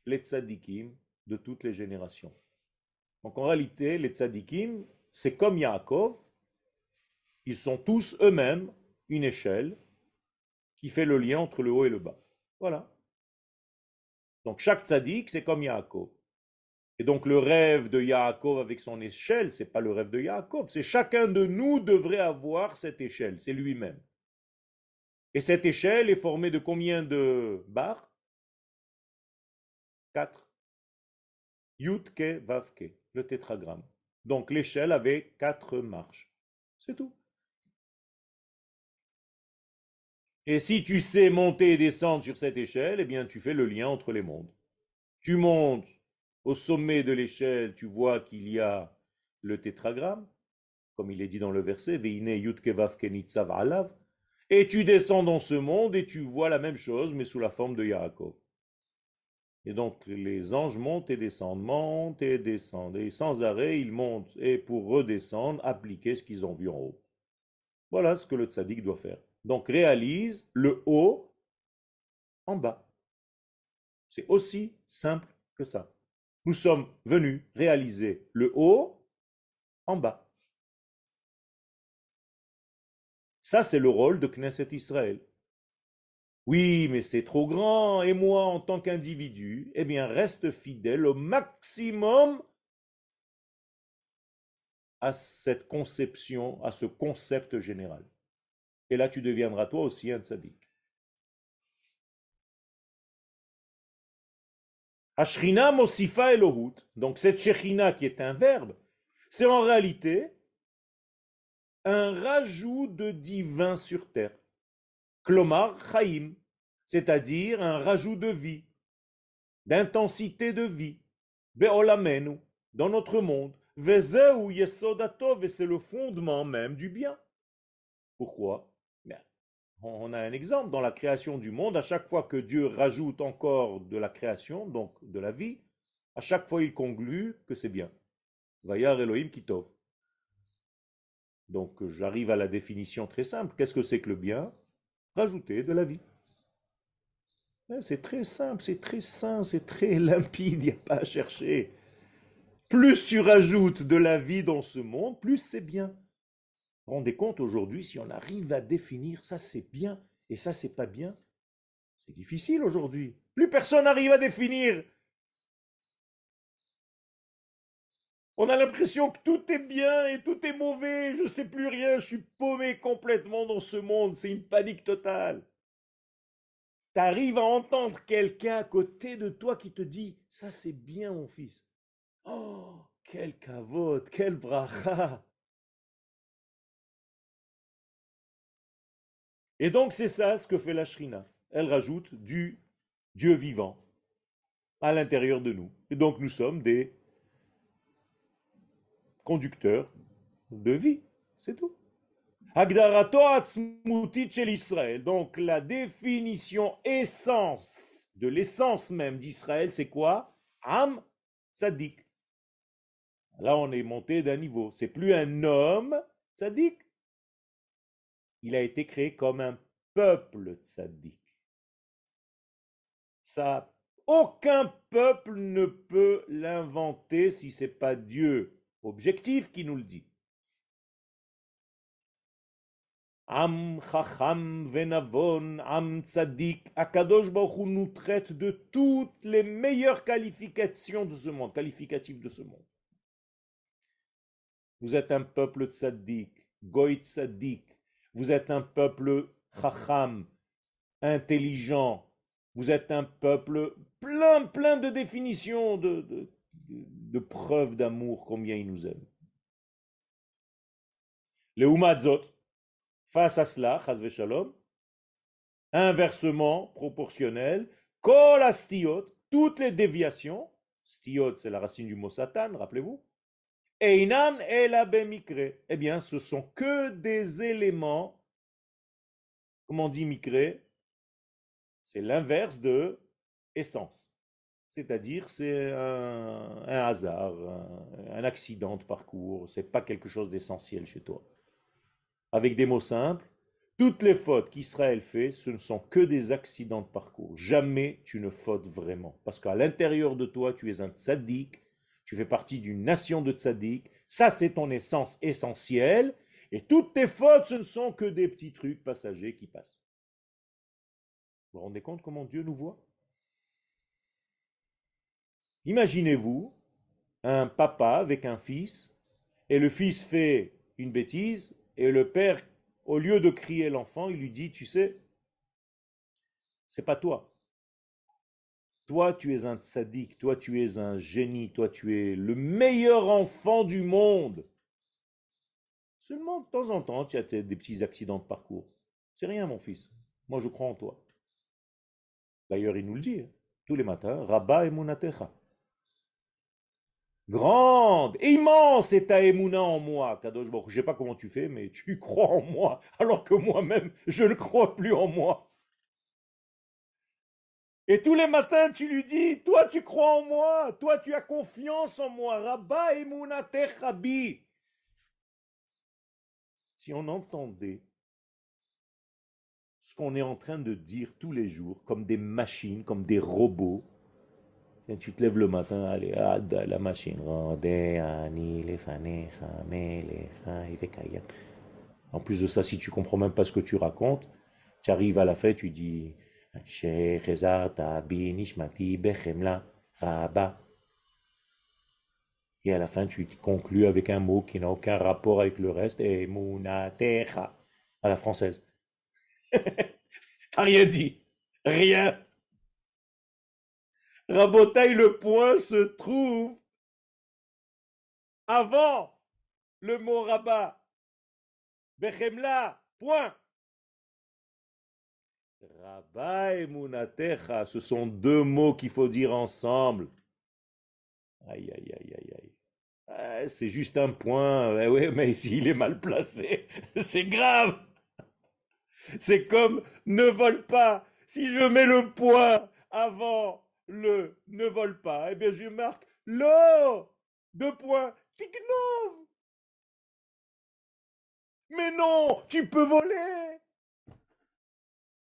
les tzadikim de toutes les générations. Donc en réalité, les tzadikim, c'est comme Yaakov, ils sont tous eux-mêmes une échelle qui fait le lien entre le haut et le bas. Voilà. Donc chaque tzaddik, c'est comme Yaakov. Et donc le rêve de Yaakov avec son échelle, c'est pas le rêve de Yaakov, c'est chacun de nous devrait avoir cette échelle, c'est lui-même. Et cette échelle est formée de combien de barres Quatre. Yutke Vavke, le tétragramme. Donc l'échelle avait quatre marches. C'est tout. Et si tu sais monter et descendre sur cette échelle, eh bien tu fais le lien entre les mondes. Tu montes au sommet de l'échelle, tu vois qu'il y a le tétragramme, comme il est dit dans le verset, Alav. Et tu descends dans ce monde et tu vois la même chose, mais sous la forme de Yaakov. Et donc les anges montent et descendent, montent et descendent. Et sans arrêt, ils montent. Et pour redescendre, appliquer ce qu'ils ont vu en haut. Voilà ce que le tzaddik doit faire. Donc réalise le haut en bas. C'est aussi simple que ça. Nous sommes venus réaliser le haut en bas. Ça, c'est le rôle de Knesset Israël. Oui, mais c'est trop grand, et moi, en tant qu'individu, eh bien, reste fidèle au maximum à cette conception, à ce concept général. Et là, tu deviendras toi aussi un tzaddik. Ashrina Mosifa Elohut, donc cette Shechina qui est un verbe, c'est en réalité un rajout de divin sur terre. Chaim, c'est-à-dire un rajout de vie, d'intensité de vie. Beolamenu, dans notre monde. Vezeu Yesodatov, et c'est le fondement même du bien. Pourquoi? On a un exemple dans la création du monde. À chaque fois que Dieu rajoute encore de la création, donc de la vie, à chaque fois il conclut que c'est bien. Vayar Elohim Kitov. Donc j'arrive à la définition très simple. Qu'est-ce que c'est que le bien? Rajouter de la vie. Eh, c'est très simple, c'est très sain, c'est très limpide, il n'y a pas à chercher. Plus tu rajoutes de la vie dans ce monde, plus c'est bien. Rendez compte aujourd'hui, si on arrive à définir ça c'est bien et ça c'est pas bien, c'est difficile aujourd'hui. Plus personne n'arrive à définir. On a l'impression que tout est bien et tout est mauvais, je ne sais plus rien, je suis paumé complètement dans ce monde, c'est une panique totale. Tu arrives à entendre quelqu'un à côté de toi qui te dit Ça c'est bien mon fils. Oh, quel cavote, quel bracha Et donc c'est ça ce que fait la Shrina. Elle rajoute du Dieu vivant à l'intérieur de nous. Et donc nous sommes des conducteurs de vie. C'est tout. Israël. Donc la définition essence de l'essence même d'Israël, c'est quoi? Am Sadik. Là, on est monté d'un niveau. C'est plus un homme Sadik, il a été créé comme un peuple tzaddik. Ça, aucun peuple ne peut l'inventer si ce n'est pas Dieu objectif qui nous le dit. Am Chacham Venavon, Am Tzadik, Akadosh Baruch nous traite de toutes les meilleures qualifications de ce monde, qualificatifs de ce monde. Vous êtes un peuple tzaddik, goy tzaddik, vous êtes un peuple chacham, intelligent. Vous êtes un peuple plein, plein de définitions, de, preuves d'amour, combien il nous aime. Le Umadzot, face à cela, shalom, inversement proportionnel, kol toutes les déviations, stiot c'est la racine du mot satan, rappelez-vous. Eh bien, ce sont que des éléments, comment on dit mikre? C'est l'inverse de essence. C'est-à-dire, c'est un, hasard, un, accident de parcours. C'est pas quelque chose d'essentiel chez toi. Avec des mots simples, toutes les fautes qu'Israël fait, ce ne sont que des accidents de parcours. Jamais tu ne fautes vraiment. Parce qu'à l'intérieur de toi, tu es un tzaddik tu fais partie d'une nation de tzaddik, ça c'est ton essence essentielle, et toutes tes fautes, ce ne sont que des petits trucs passagers qui passent. Vous vous rendez compte comment Dieu nous voit? Imaginez-vous un papa avec un fils, et le fils fait une bêtise, et le père, au lieu de crier l'enfant, il lui dit, tu sais, c'est pas toi, toi, tu es un tzaddik, toi, tu es un génie, toi, tu es le meilleur enfant du monde. Seulement, de temps en temps, tu as des petits accidents de parcours. C'est rien, mon fils. Moi, je crois en toi. D'ailleurs, il nous le dit hein, tous les matins, Rabba emunatecha. Grande, immense est ta émouna en moi, Kadosh Je ne sais pas comment tu fais, mais tu crois en moi, alors que moi-même, je ne crois plus en moi. Et tous les matins, tu lui dis, toi tu crois en moi, toi tu as confiance en moi, Rabba Rabi. Si on entendait ce qu'on est en train de dire tous les jours, comme des machines, comme des robots, tu te lèves le matin, allez, ah, la machine, en plus de ça, si tu comprends même pas ce que tu racontes, tu arrives à la fête, tu dis, et à la fin, tu conclus avec un mot qui n'a aucun rapport avec le reste, et munatecha, à la française. Rien dit. Rien. Rabotaille, le point se trouve avant le mot rabat. Bechemla, point. Rabba et ce sont deux mots qu'il faut dire ensemble. Aïe, aïe, aïe, aïe, aïe. Ah, c'est juste un point. Eh mais s'il est mal placé, c'est grave. C'est comme ne vole pas. Si je mets le point avant le ne vole pas, eh bien je marque le deux points tignov. Mais non, tu peux voler.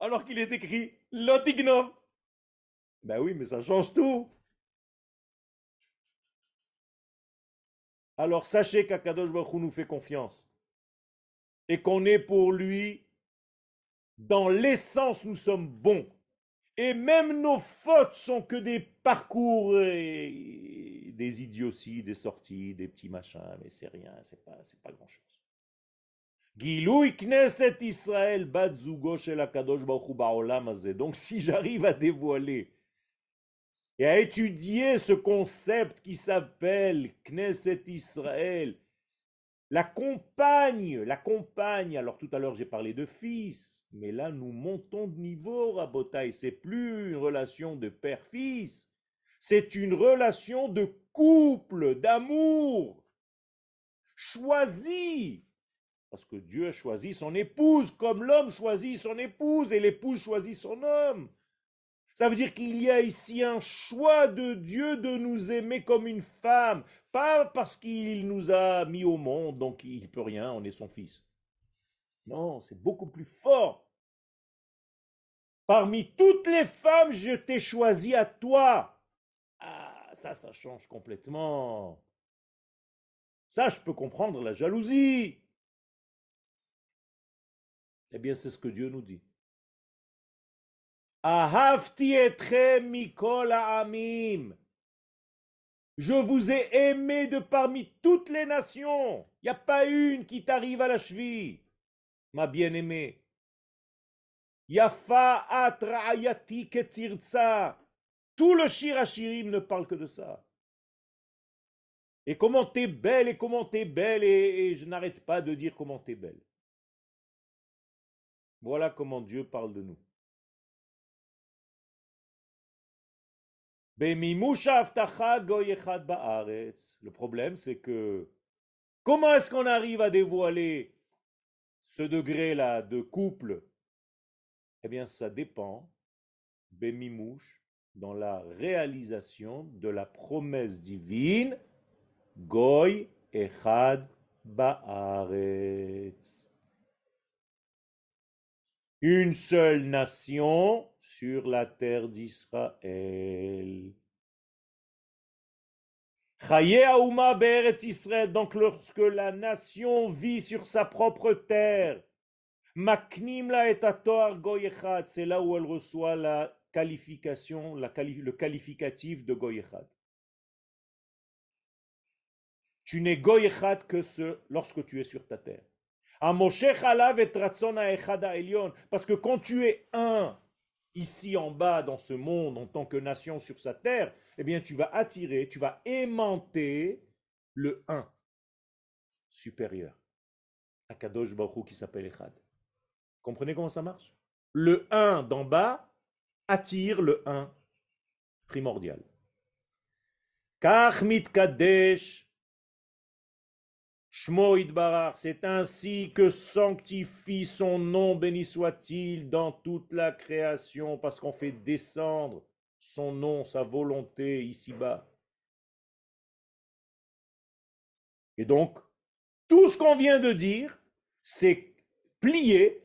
Alors qu'il est écrit lotignov. Ben oui, mais ça change tout. Alors sachez qu'Akadosh Baruch nous fait confiance et qu'on est pour lui, dans l'essence, nous sommes bons. Et même nos fautes sont que des parcours, des idioties, des sorties, des petits machins, mais c'est rien, c'est pas, c'est pas grand chose. Donc si j'arrive à dévoiler et à étudier ce concept qui s'appelle Knesset Israël, la compagne, la compagne, alors tout à l'heure j'ai parlé de fils, mais là nous montons de niveau, Rabotaï, c'est plus une relation de père-fils, c'est une relation de couple, d'amour, choisi, parce que Dieu a choisi son épouse comme l'homme choisit son épouse et l'épouse choisit son homme. Ça veut dire qu'il y a ici un choix de Dieu de nous aimer comme une femme, pas parce qu'il nous a mis au monde, donc il peut rien, on est son fils. Non, c'est beaucoup plus fort. Parmi toutes les femmes, je t'ai choisi à toi. Ah, ça, ça change complètement. Ça, je peux comprendre la jalousie. Eh bien, c'est ce que Dieu nous dit. Je vous ai aimé de parmi toutes les nations. Il n'y a pas une qui t'arrive à la cheville, ma bien-aimée. Yafa atra'ayati ketirza. Tout le shirachirim ne parle que de ça. Et comment t'es belle, et comment t'es belle, et je n'arrête pas de dire comment t'es belle. Voilà comment Dieu parle de nous. Le problème, c'est que comment est-ce qu'on arrive à dévoiler ce degré-là de couple? Eh bien, ça dépend, Bemimouche, dans la réalisation de la promesse divine, Goy Echad Baaretz. Une seule nation sur la terre d'Israël. Donc lorsque la nation vit sur sa propre terre, c'est là où elle reçoit la qualification, le qualificatif de Goyechad. Tu n'es Goyechad que lorsque tu es sur ta terre. Parce que quand tu es un ici en bas dans ce monde en tant que nation sur sa terre, eh bien tu vas attirer, tu vas aimanter le un supérieur. Akadosh Baruch qui s'appelle Echad. Comprenez comment ça marche? Le un d'en bas attire le un primordial. Kadesh c'est ainsi que sanctifie son nom, béni soit-il, dans toute la création, parce qu'on fait descendre son nom, sa volonté ici-bas. Et donc, tout ce qu'on vient de dire, c'est plié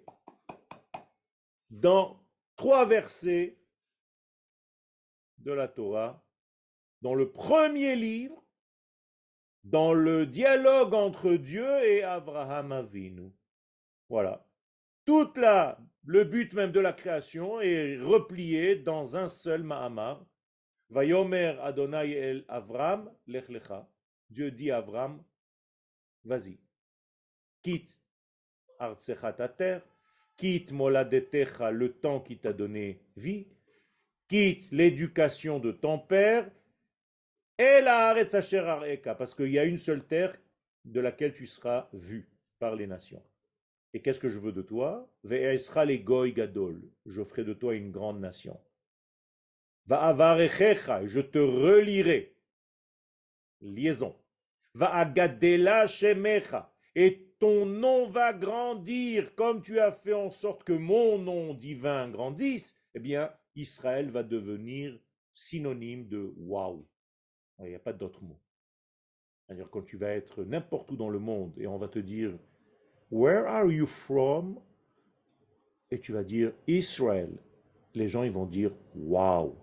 dans trois versets de la Torah, dans le premier livre dans le dialogue entre Dieu et Abraham Avinu. Voilà. Toute la, le but même de la création est replié dans un seul Mahamar. Vayomer Adonai el Avram lech lecha. Dieu dit à Avram, vas-y, quitte Artsecha ta terre, quitte Moladetecha le temps qui t'a donné vie, quitte l'éducation de ton père et la parce qu'il y a une seule terre de laquelle tu seras vu par les nations. Et qu'est-ce que je veux de toi? Les goy gadol. Je ferai de toi une grande nation. Va je te relirai. Liaison. Va agadela shemecha. Et ton nom va grandir comme tu as fait en sorte que mon nom divin grandisse, eh bien, Israël va devenir synonyme de waouh. Il n'y a pas d'autre mot. C'est-à-dire quand tu vas être n'importe où dans le monde et on va te dire Where are you from? Et tu vas dire Israël. Les gens ils vont dire Waouh.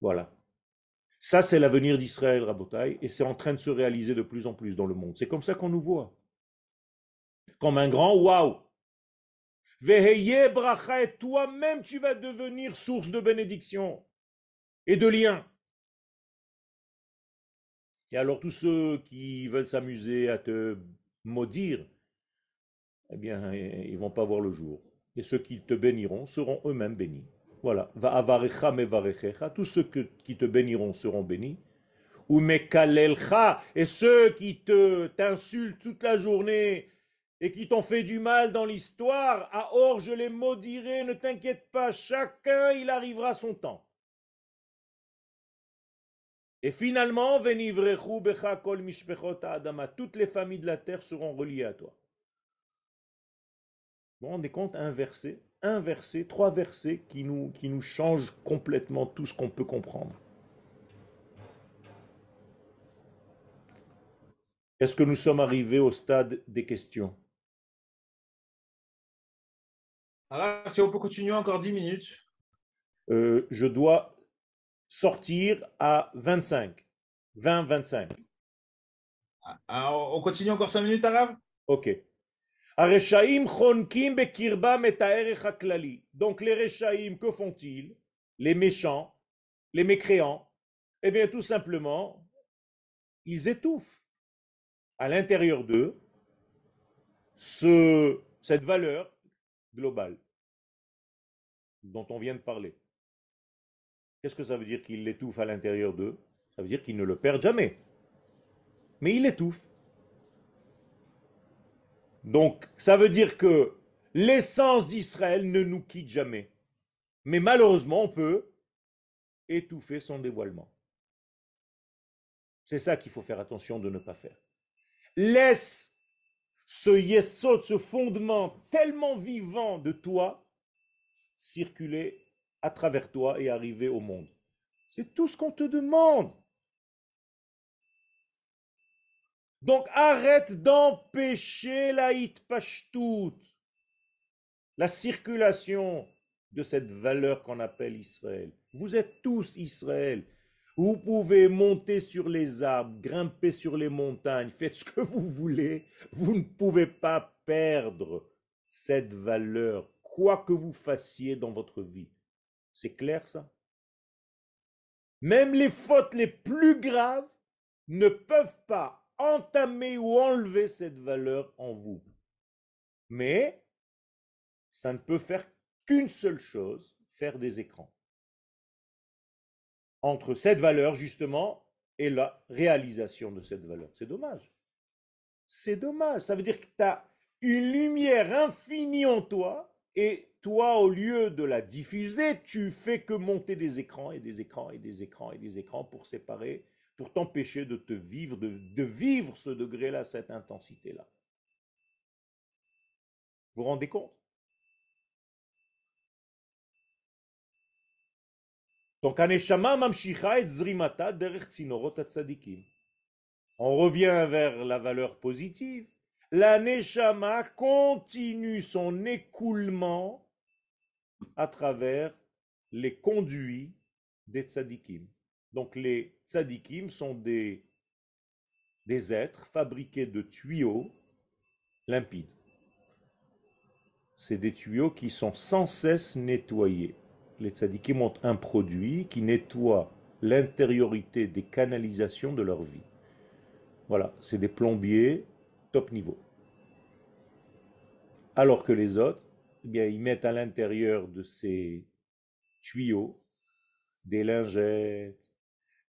Voilà. Ça, c'est l'avenir d'Israël, Rabotai, et c'est en train de se réaliser de plus en plus dans le monde. C'est comme ça qu'on nous voit. Comme un grand waouh. Veheye bracha, toi-même, tu vas devenir source de bénédiction et de lien. Et alors, tous ceux qui veulent s'amuser à te maudire, eh bien, ils vont pas voir le jour. Et ceux qui te béniront seront eux-mêmes bénis. Voilà. Va avarecha mevarechecha. Tous ceux qui te béniront seront bénis. Ou mekalelcha. Et ceux qui te t'insultent toute la journée et qui t'ont fait du mal dans l'histoire, à or je les maudirai, ne t'inquiète pas, chacun il arrivera son temps. Et finalement, becha kol adama, toutes les familles de la terre seront reliées à toi. Vous vous rendez compte, un verset, un verset, trois versets qui nous, qui nous changent complètement tout ce qu'on peut comprendre. Est-ce que nous sommes arrivés au stade des questions? Alors, si on peut continuer encore 10 minutes. Euh, je dois sortir à 25. 20-25. Ah, on continue encore 5 minutes, Arabe Ok. Donc les Rechaim, que font-ils? Les méchants, les mécréants, eh bien tout simplement, ils étouffent à l'intérieur d'eux ce, cette valeur globale dont on vient de parler. Qu'est-ce que ça veut dire qu'il l'étouffe à l'intérieur d'eux? Ça veut dire qu'ils ne le perdent jamais. Mais il l'étouffe. Donc, ça veut dire que l'essence d'Israël ne nous quitte jamais. Mais malheureusement, on peut étouffer son dévoilement. C'est ça qu'il faut faire attention de ne pas faire. Laisse ce yesod, ce fondement tellement vivant de toi, circuler à travers toi et arriver au monde. C'est tout ce qu'on te demande. Donc arrête d'empêcher la hitpashtout, la circulation de cette valeur qu'on appelle Israël. Vous êtes tous Israël. Vous pouvez monter sur les arbres, grimper sur les montagnes, faites ce que vous voulez. Vous ne pouvez pas perdre cette valeur, quoi que vous fassiez dans votre vie. C'est clair ça? Même les fautes les plus graves ne peuvent pas entamer ou enlever cette valeur en vous. Mais ça ne peut faire qu'une seule chose, faire des écrans. Entre cette valeur, justement, et la réalisation de cette valeur. C'est dommage. C'est dommage. Ça veut dire que tu as une lumière infinie en toi, et toi, au lieu de la diffuser, tu fais que monter des écrans et des écrans et des écrans et des écrans pour séparer pour t'empêcher de te vivre, de, vivre ce degré-là, cette intensité-là. Vous vous rendez compte? Donc, Zrimata On revient vers la valeur positive. La Neshama continue son écoulement à travers les conduits des tzadikim. Donc les tzadikim sont des, êtres fabriqués de tuyaux limpides. C'est des tuyaux qui sont sans cesse nettoyés. Les tzadikim ont un produit qui nettoie l'intériorité des canalisations de leur vie. Voilà, c'est des plombiers top niveau. Alors que les autres, eh bien, ils mettent à l'intérieur de ces tuyaux des lingettes,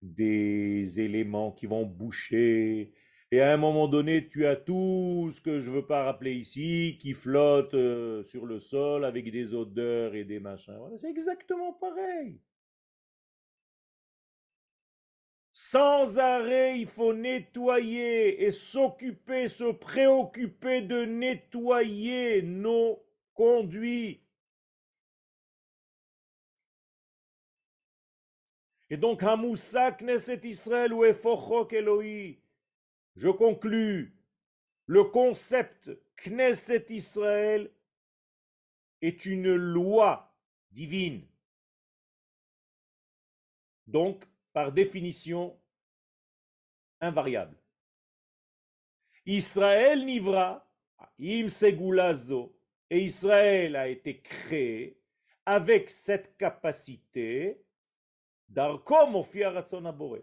des éléments qui vont boucher. Et à un moment donné, tu as tout ce que je ne veux pas rappeler ici, qui flotte euh, sur le sol avec des odeurs et des machins. C'est exactement pareil. Sans arrêt, il faut nettoyer et s'occuper, se préoccuper de nettoyer nos conduits. Et donc, Hamoussa Knesset Israël ou Efochok Eloi. Je conclus. Le concept Knesset Israël est une loi divine. Donc, par définition, invariable. Israël nivra, im segulazo, et Israël a été créé avec cette capacité d'arkom ratzon abore.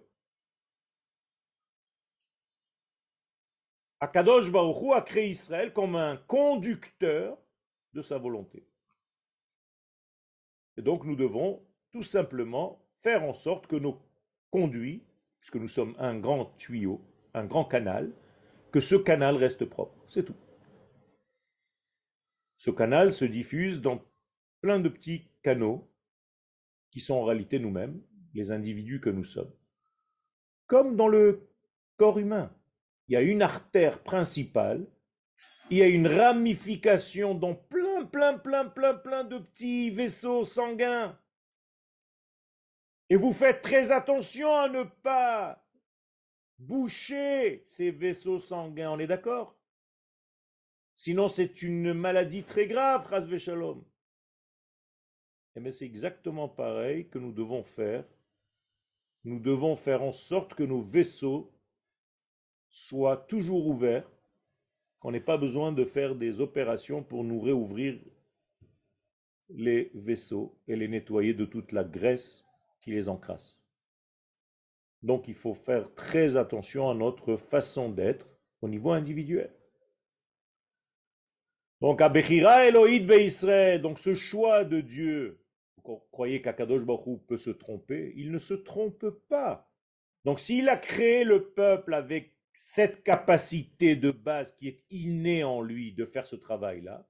Akadosh Baruch a créé Israël comme un conducteur de sa volonté. Et donc nous devons tout simplement faire en sorte que nos conduits, puisque nous sommes un grand tuyau, un grand canal, que ce canal reste propre. C'est tout. Ce canal se diffuse dans plein de petits canaux qui sont en réalité nous-mêmes, les individus que nous sommes. Comme dans le corps humain, il y a une artère principale, il y a une ramification dans plein, plein, plein, plein, plein de petits vaisseaux sanguins et vous faites très attention à ne pas boucher ces vaisseaux sanguins, on est d'accord? Sinon, c'est une maladie très grave, Rasve Shalom. Et eh mais c'est exactement pareil que nous devons faire. Nous devons faire en sorte que nos vaisseaux soient toujours ouverts, qu'on n'ait pas besoin de faire des opérations pour nous réouvrir les vaisseaux et les nettoyer de toute la graisse qui les encrasse. Donc il faut faire très attention à notre façon d'être au niveau individuel. Donc, Abechira Elohid donc ce choix de Dieu, vous croyez qu'Akadosh Baruch peut se tromper Il ne se trompe pas. Donc, s'il a créé le peuple avec cette capacité de base qui est innée en lui de faire ce travail-là,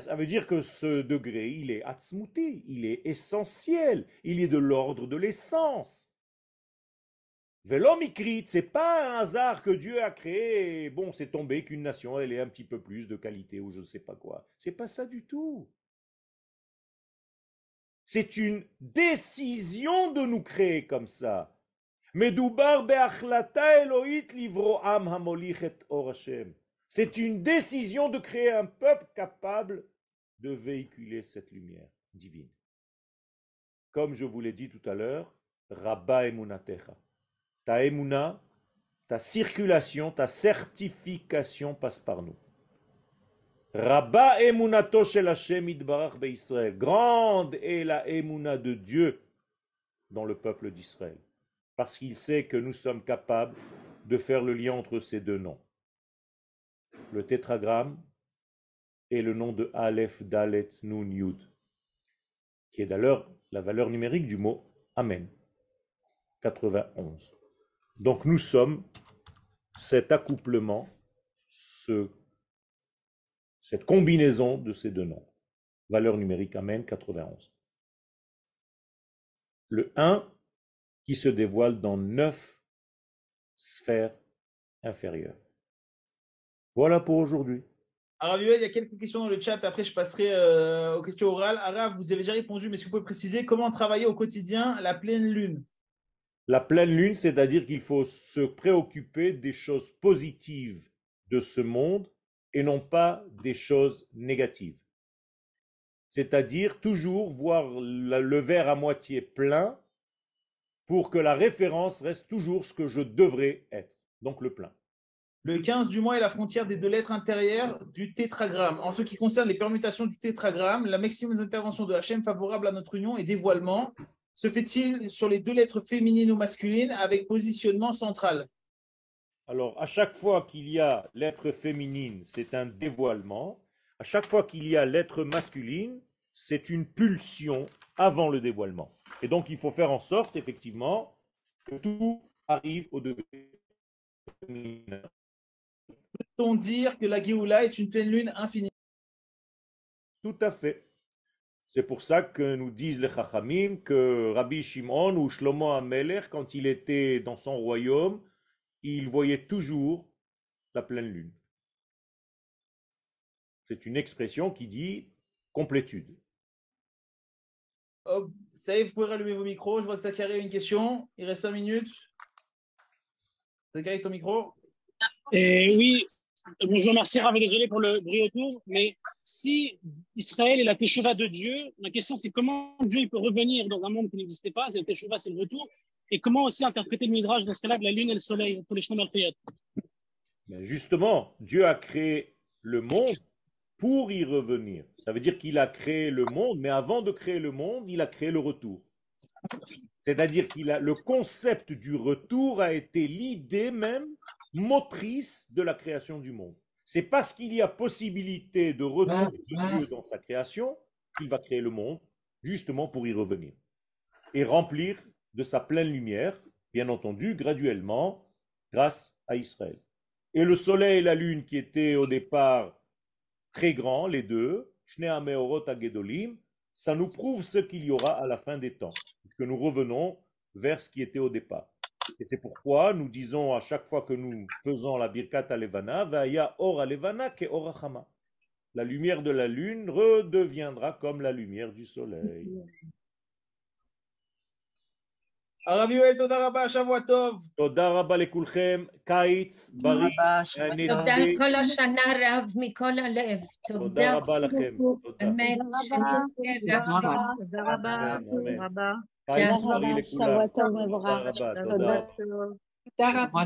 ça veut dire que ce degré, il est atzmuti, il est essentiel, il est de l'ordre de l'essence. Vélomikrit, c'est pas un hasard que Dieu a créé, bon, c'est tombé qu'une nation, elle ait un petit peu plus de qualité ou je ne sais pas quoi. C'est pas ça du tout. C'est une décision de nous créer comme ça. C'est une décision de créer un peuple capable de véhiculer cette lumière divine. Comme je vous l'ai dit tout à l'heure, Rabba Emunatecha. Ta emuna, ta circulation, ta certification passe par nous. Rabba emunato shel Hashem itbarach. Grande est la emuna de Dieu dans le peuple d'Israël. Parce qu'il sait que nous sommes capables de faire le lien entre ces deux noms le tétragramme et le nom de Aleph, Dalet, Nun, Yud, qui est d'ailleurs la valeur numérique du mot Amen, 91. Donc nous sommes cet accouplement, ce, cette combinaison de ces deux noms. Valeur numérique Amen 91. Le 1 qui se dévoile dans neuf sphères inférieures. Voilà pour aujourd'hui. Alors, il y a quelques questions dans le chat. Après, je passerai euh, aux questions orales. Arabe, vous avez déjà répondu, mais si vous pouvez préciser comment travailler au quotidien la pleine lune? La pleine lune, c'est-à-dire qu'il faut se préoccuper des choses positives de ce monde et non pas des choses négatives. C'est-à-dire toujours voir le verre à moitié plein pour que la référence reste toujours ce que je devrais être, donc le plein. Le 15 du mois est la frontière des deux lettres intérieures du tétragramme. En ce qui concerne les permutations du tétragramme, la maximum d'intervention de Hachem favorable à notre union et dévoilement se fait-il sur les deux lettres féminines ou masculines avec positionnement central? Alors, à chaque fois qu'il y a lettre féminine, c'est un dévoilement. À chaque fois qu'il y a lettre masculine, c'est une pulsion avant le dévoilement. Et donc, il faut faire en sorte, effectivement, que tout arrive au degré féminin peut-on dire que la Géoula est une pleine lune infinie? Tout à fait. C'est pour ça que nous disent les Chachamim que Rabbi Shimon ou Shlomo Amelech, quand il était dans son royaume, il voyait toujours la pleine lune. C'est une expression qui dit complétude. Oh, ça y est, vous pouvez rallumer vos micros. Je vois que Zachary a une question. Il reste 5 minutes. Zachary, ton micro. Et oui, bonjour, merci Rav, désolé pour le bruit autour, mais si Israël est la Teshuvah de Dieu, la question c'est comment Dieu peut revenir dans un monde qui n'existait pas, c'est la Teshuvah, c'est le retour, et comment aussi interpréter le Midrash dans ce cas-là la lune et le soleil pour les Malchiyot Mais justement, Dieu a créé le monde pour y revenir. Ça veut dire qu'il a créé le monde, mais avant de créer le monde, il a créé le retour. C'est-à-dire a le concept du retour a été l'idée même motrice de la création du monde. C'est parce qu'il y a possibilité de retour de Dieu dans sa création qu'il va créer le monde, justement pour y revenir et remplir de sa pleine lumière, bien entendu, graduellement, grâce à Israël. Et le soleil et la lune qui étaient au départ très grands, les deux, ça nous prouve ce qu'il y aura à la fin des temps, puisque nous revenons vers ce qui était au départ. Et c'est pourquoi nous disons à chaque fois que nous faisons la birkat alevana, vaya or alevana ke orachama. La lumière de la lune redeviendra comme la lumière du soleil. הרב יואל, תודה רבה, שבוע טוב. תודה רבה לכולכם, קיץ בריא, תודה כל השנה רב מכל הלב. תודה רבה לכם. תודה. באמת, שנזכה להצליח. תודה רבה, אמן. תודה רבה. קיץ תודה בריא רבה, לכולם. שבוע טוב מבורך. תודה רבה,